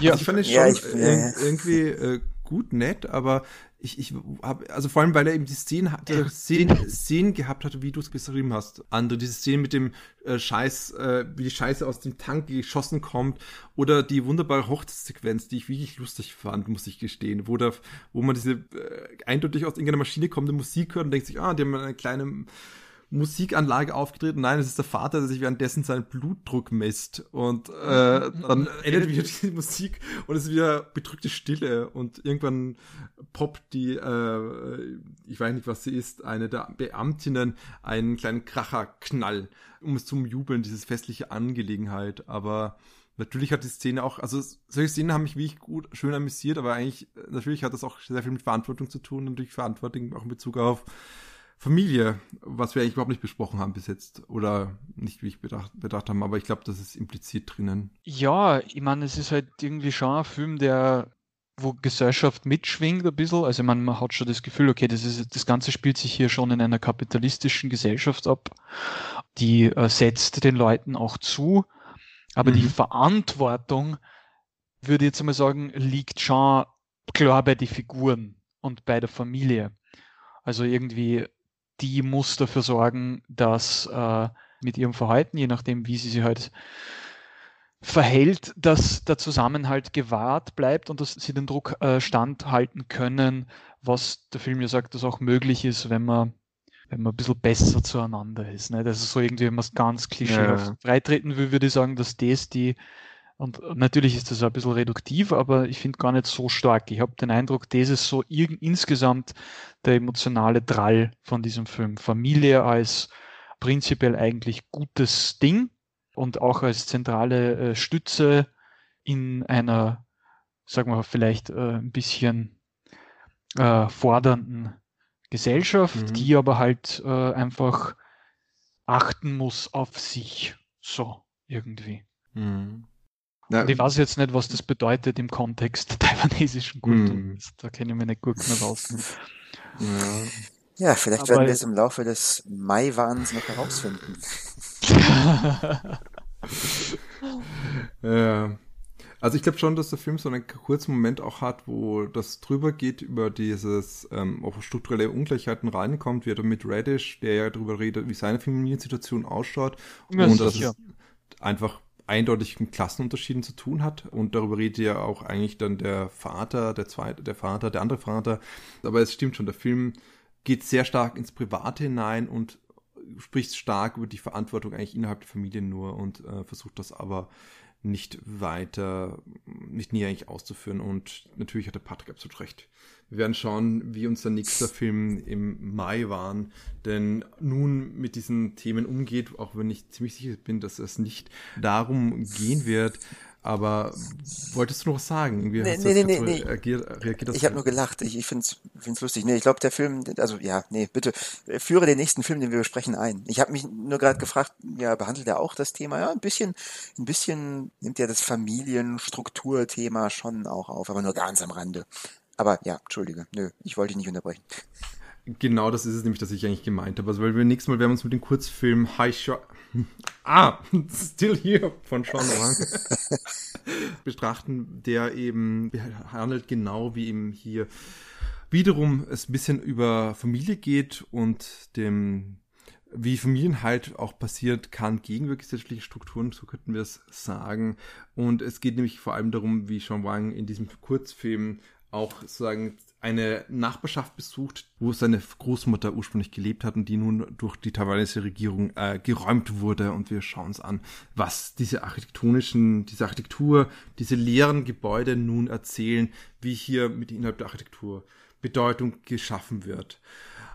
Ja, also ich fand ihn schon ja, ich, äh, irgendwie äh, gut, nett, aber ich, ich habe, also vor allem, weil er eben die Szenen, hatte, Szenen, Szenen gehabt hatte, wie du es beschrieben hast. Andere, diese Szenen mit dem äh, Scheiß, äh, wie die Scheiße aus dem Tank geschossen kommt, oder die wunderbare Hochzeitssequenz, die ich wirklich lustig fand, muss ich gestehen, wo da, wo man diese äh, eindeutig aus irgendeiner Maschine kommende Musik hört und denkt sich, ah, die haben eine kleine Musikanlage aufgetreten. Nein, es ist der Vater, der sich währenddessen seinen Blutdruck misst. Und äh, dann endet wieder die Musik und es ist wieder bedrückte Stille. Und irgendwann poppt die, äh, ich weiß nicht, was sie ist, eine der Beamtinnen einen kleinen Kracherknall, um es zum Jubeln, dieses festliche Angelegenheit. Aber natürlich hat die Szene auch, also solche Szenen haben mich wirklich gut, schön amüsiert, aber eigentlich, natürlich hat das auch sehr viel mit Verantwortung zu tun, natürlich Verantwortung auch in Bezug auf Familie, was wir eigentlich überhaupt nicht besprochen haben bis jetzt oder nicht, wie ich bedacht, bedacht haben, aber ich glaube, das ist implizit drinnen. Ja, ich meine, es ist halt irgendwie schon ein Film, der wo Gesellschaft mitschwingt ein bisschen. Also man, man hat schon das Gefühl, okay, das, ist, das Ganze spielt sich hier schon in einer kapitalistischen Gesellschaft ab. Die äh, setzt den Leuten auch zu. Aber mhm. die Verantwortung, würde ich jetzt mal sagen, liegt schon klar bei den Figuren und bei der Familie. Also irgendwie die muss dafür sorgen, dass äh, mit ihrem Verhalten, je nachdem, wie sie sich halt verhält, dass der Zusammenhalt gewahrt bleibt und dass sie den Druck äh, standhalten können, was der Film ja sagt, dass auch möglich ist, wenn man wenn man ein bisschen besser zueinander ist. Ne? Das ist so irgendwie, wenn man es ganz klischeehaft ja. freitreten will, würde ich sagen, dass das die und natürlich ist das ein bisschen reduktiv, aber ich finde gar nicht so stark. Ich habe den Eindruck, das ist so insgesamt der emotionale Drall von diesem Film. Familie als prinzipiell eigentlich gutes Ding und auch als zentrale äh, Stütze in einer, sagen wir vielleicht äh, ein bisschen äh, fordernden Gesellschaft, Mhm. die aber halt äh, einfach achten muss auf sich. So, irgendwie. Mhm. Ja, Und ich weiß jetzt nicht, was das bedeutet im Kontext der taiwanesischen Kultur. Mhm. Da kenne ich mich nicht gut genug aus. ja. Ja, vielleicht Aber- werden wir es im Laufe des Maiwahns noch herausfinden. Ja. Also ich glaube schon, dass der Film so einen kurzen Moment auch hat, wo das drüber geht, über dieses ähm, auf strukturelle Ungleichheiten reinkommt, wie er mit Radish, der ja darüber redet, wie seine Familiensituation ausschaut Ja, und dass sicher. es einfach eindeutig mit Klassenunterschieden zu tun hat. Und darüber redet ja auch eigentlich dann der Vater, der zweite, der Vater, der andere Vater. Aber es stimmt schon, der Film geht sehr stark ins Private hinein und spricht stark über die Verantwortung eigentlich innerhalb der Familie nur und äh, versucht das aber nicht weiter, nicht näher eigentlich auszuführen. Und natürlich hat der Patrick absolut recht. Wir werden schauen, wie unser nächster Film im Mai waren, denn nun mit diesen Themen umgeht, auch wenn ich ziemlich sicher bin, dass es nicht darum gehen wird. Aber wolltest du noch was sagen? Irgendwie Nee, nee, nee, nee, nee. Reagiert, reagiert das Ich habe nur gelacht. Ich, ich finde es lustig. Nee, ich glaube, der Film, also ja, nee, bitte, äh, führe den nächsten Film, den wir besprechen, ein. Ich habe mich nur gerade gefragt, ja, behandelt er auch das Thema? Ja, ein bisschen, ein bisschen nimmt er das Familienstrukturthema schon auch auf, aber nur ganz am Rande. Aber ja, entschuldige, nö, ich wollte dich nicht unterbrechen. Genau, das ist es nämlich, das ich eigentlich gemeint habe. Also, weil wir nächstes Mal werden wir uns mit dem Kurzfilm High Shot. Ah, Still Here von Sean Wang betrachten, der eben handelt genau wie eben hier wiederum es ein bisschen über Familie geht und dem wie Familien halt auch passiert kann gegen gesellschaftliche Strukturen, so könnten wir es sagen. Und es geht nämlich vor allem darum, wie Sean Wang in diesem Kurzfilm auch sozusagen eine Nachbarschaft besucht, wo seine Großmutter ursprünglich gelebt hat und die nun durch die taiwanesische Regierung äh, geräumt wurde. Und wir schauen uns an, was diese architektonischen, diese Architektur, diese leeren Gebäude nun erzählen, wie hier mit innerhalb der Architektur Bedeutung geschaffen wird.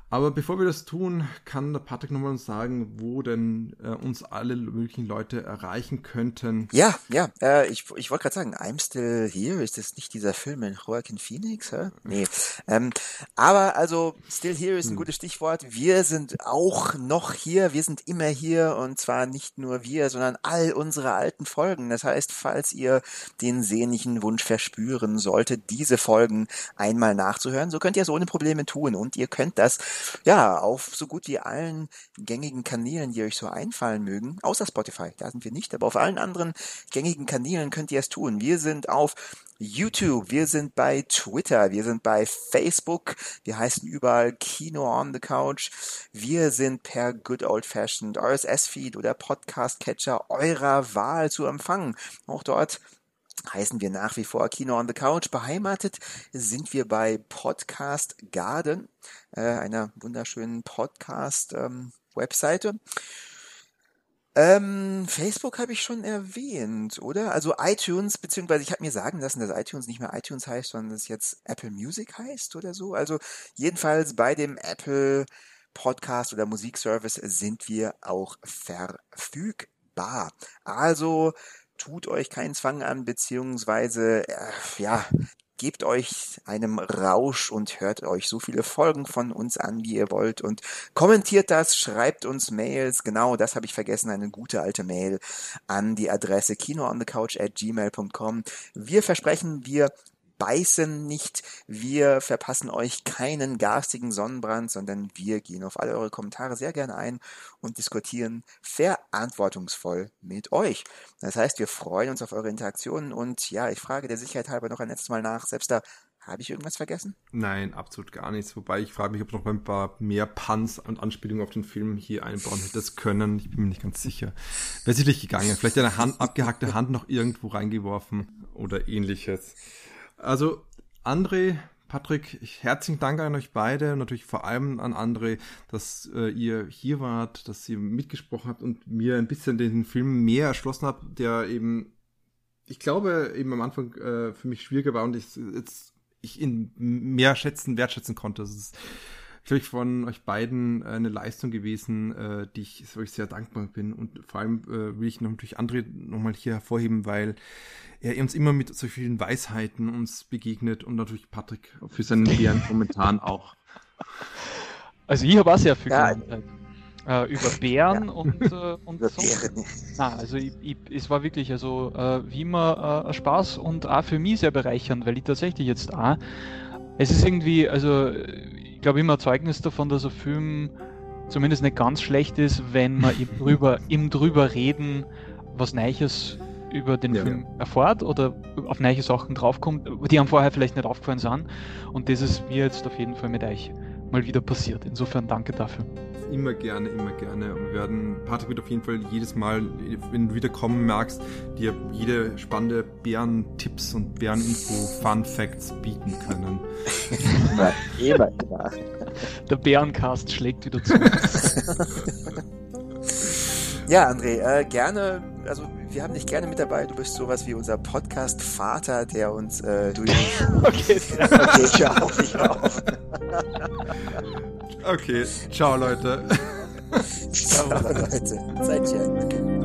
Aber bevor wir das tun, kann der Patrick nochmal uns sagen, wo denn äh, uns alle möglichen Leute erreichen könnten. Ja, ja, äh, ich, ich wollte gerade sagen, I'm Still Here, ist das nicht dieser Film mit Joaquin Phoenix? Hä? Nee. Ähm, aber also, Still Here ist ein gutes Stichwort. Wir sind auch noch hier, wir sind immer hier und zwar nicht nur wir, sondern all unsere alten Folgen. Das heißt, falls ihr den sehnlichen Wunsch verspüren solltet, diese Folgen einmal nachzuhören, so könnt ihr es ohne Probleme tun und ihr könnt das ja auf so gut wie allen gängigen Kanälen, die euch so einfallen mögen, außer Spotify, da sind wir nicht, aber auf allen anderen gängigen Kanälen könnt ihr es tun. Wir sind auf YouTube, wir sind bei Twitter, wir sind bei Facebook, wir heißen überall Kino on the Couch, wir sind per Good Old Fashioned RSS-Feed oder Podcast-Catcher eurer Wahl zu empfangen. Auch dort heißen wir nach wie vor Kino on the Couch. Beheimatet sind wir bei Podcast Garden, äh, einer wunderschönen Podcast-Webseite. Ähm, Facebook habe ich schon erwähnt, oder? Also iTunes, beziehungsweise ich habe mir sagen lassen, dass iTunes nicht mehr iTunes heißt, sondern dass jetzt Apple Music heißt oder so. Also jedenfalls bei dem Apple Podcast oder Musikservice sind wir auch verfügbar. Also tut euch keinen Zwang an, beziehungsweise, äh, ja, gebt euch einem Rausch und hört euch so viele Folgen von uns an, wie ihr wollt und kommentiert das, schreibt uns Mails, genau, das habe ich vergessen, eine gute alte Mail an die Adresse kinoonthecouch at gmail.com. Wir versprechen, wir beißen nicht, wir verpassen euch keinen garstigen Sonnenbrand, sondern wir gehen auf alle eure Kommentare sehr gerne ein und diskutieren verantwortungsvoll mit euch. Das heißt, wir freuen uns auf eure Interaktionen und ja, ich frage der Sicherheit halber noch ein letztes Mal nach, selbst da habe ich irgendwas vergessen? Nein, absolut gar nichts. Wobei ich frage mich, ob noch ein paar mehr Puns und Anspielungen auf den Film hier einbauen hättest können. Ich bin mir nicht ganz sicher. Wäre sicherlich gegangen. Vielleicht eine Hand, abgehackte Hand noch irgendwo reingeworfen oder ähnliches. Also, André, Patrick, herzlichen Dank an euch beide, natürlich vor allem an André, dass äh, ihr hier wart, dass ihr mitgesprochen habt und mir ein bisschen den Film mehr erschlossen habt, der eben, ich glaube, eben am Anfang äh, für mich schwieriger war und ich jetzt ich ihn mehr schätzen, wertschätzen konnte. Das ist, glaube ich, von euch beiden eine Leistung gewesen, äh, die ich, wo ich sehr dankbar bin. Und vor allem äh, will ich noch natürlich André nochmal hier hervorheben, weil er uns immer mit so vielen Weisheiten uns begegnet und natürlich Patrick für seinen leeren Kommentaren auch. Also ich habe auch sehr viel ja. gelernt. Äh, über Bären ja. und, äh, und über Bären. Na, also ich, ich, es war wirklich also äh, wie immer äh, Spaß und auch für mich sehr bereichernd, weil ich tatsächlich jetzt auch, es ist irgendwie, also ich glaube immer Zeugnis davon, dass ein Film zumindest nicht ganz schlecht ist, wenn man eben drüber, im drüber reden was Neues über den ja, Film ja. erfahrt oder auf neue Sachen draufkommt, die einem vorher vielleicht nicht aufgefallen sind. Und das ist mir jetzt auf jeden Fall mit euch mal wieder passiert. Insofern danke dafür. Immer gerne, immer gerne. Und wir werden, Patrick wird auf jeden Fall jedes Mal, wenn du wieder kommen merkst, dir jede spannende Bären-Tipps und Bären-Info, Fun-Facts bieten können. immer, immer, immer. Der Bärencast schlägt wieder zu. ja, André, äh, gerne, also wir haben dich gerne mit dabei. Du bist sowas wie unser Podcast-Vater, der uns äh, durch. okay, okay, auf, ich auf. okay, ciao Leute. ciao Leute. Seid schön.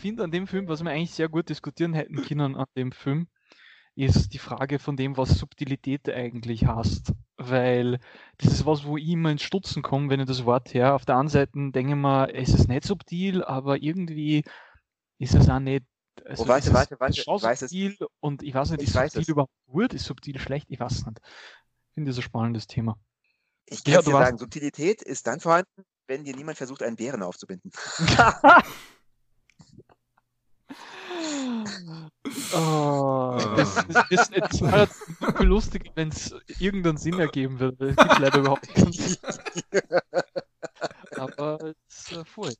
Finde an dem Film, was wir eigentlich sehr gut diskutieren hätten können an dem Film, ist die Frage von dem, was Subtilität eigentlich heißt. Weil das ist was, wo ich immer ins Stutzen komme, wenn ich das Wort her. Auf der einen Seite denke ich mir, es ist nicht subtil, aber irgendwie ist es auch nicht. Also oh, warte, warte, warte. Ich weiß subtil es. und ich weiß nicht, ist subtil es. überhaupt gut? Ist subtil schlecht? Ich weiß nicht. Ich finde das ein spannendes Thema. Ich kann ja, dir sagen, Subtilität ist dann vorhanden, wenn dir niemand versucht, einen Bären aufzubinden. Oh, das, das, das, super lustig, wenn es irgendeinen Sinn ergeben würde. Es gibt leider überhaupt keinen Sinn. Aber es ist äh, voll.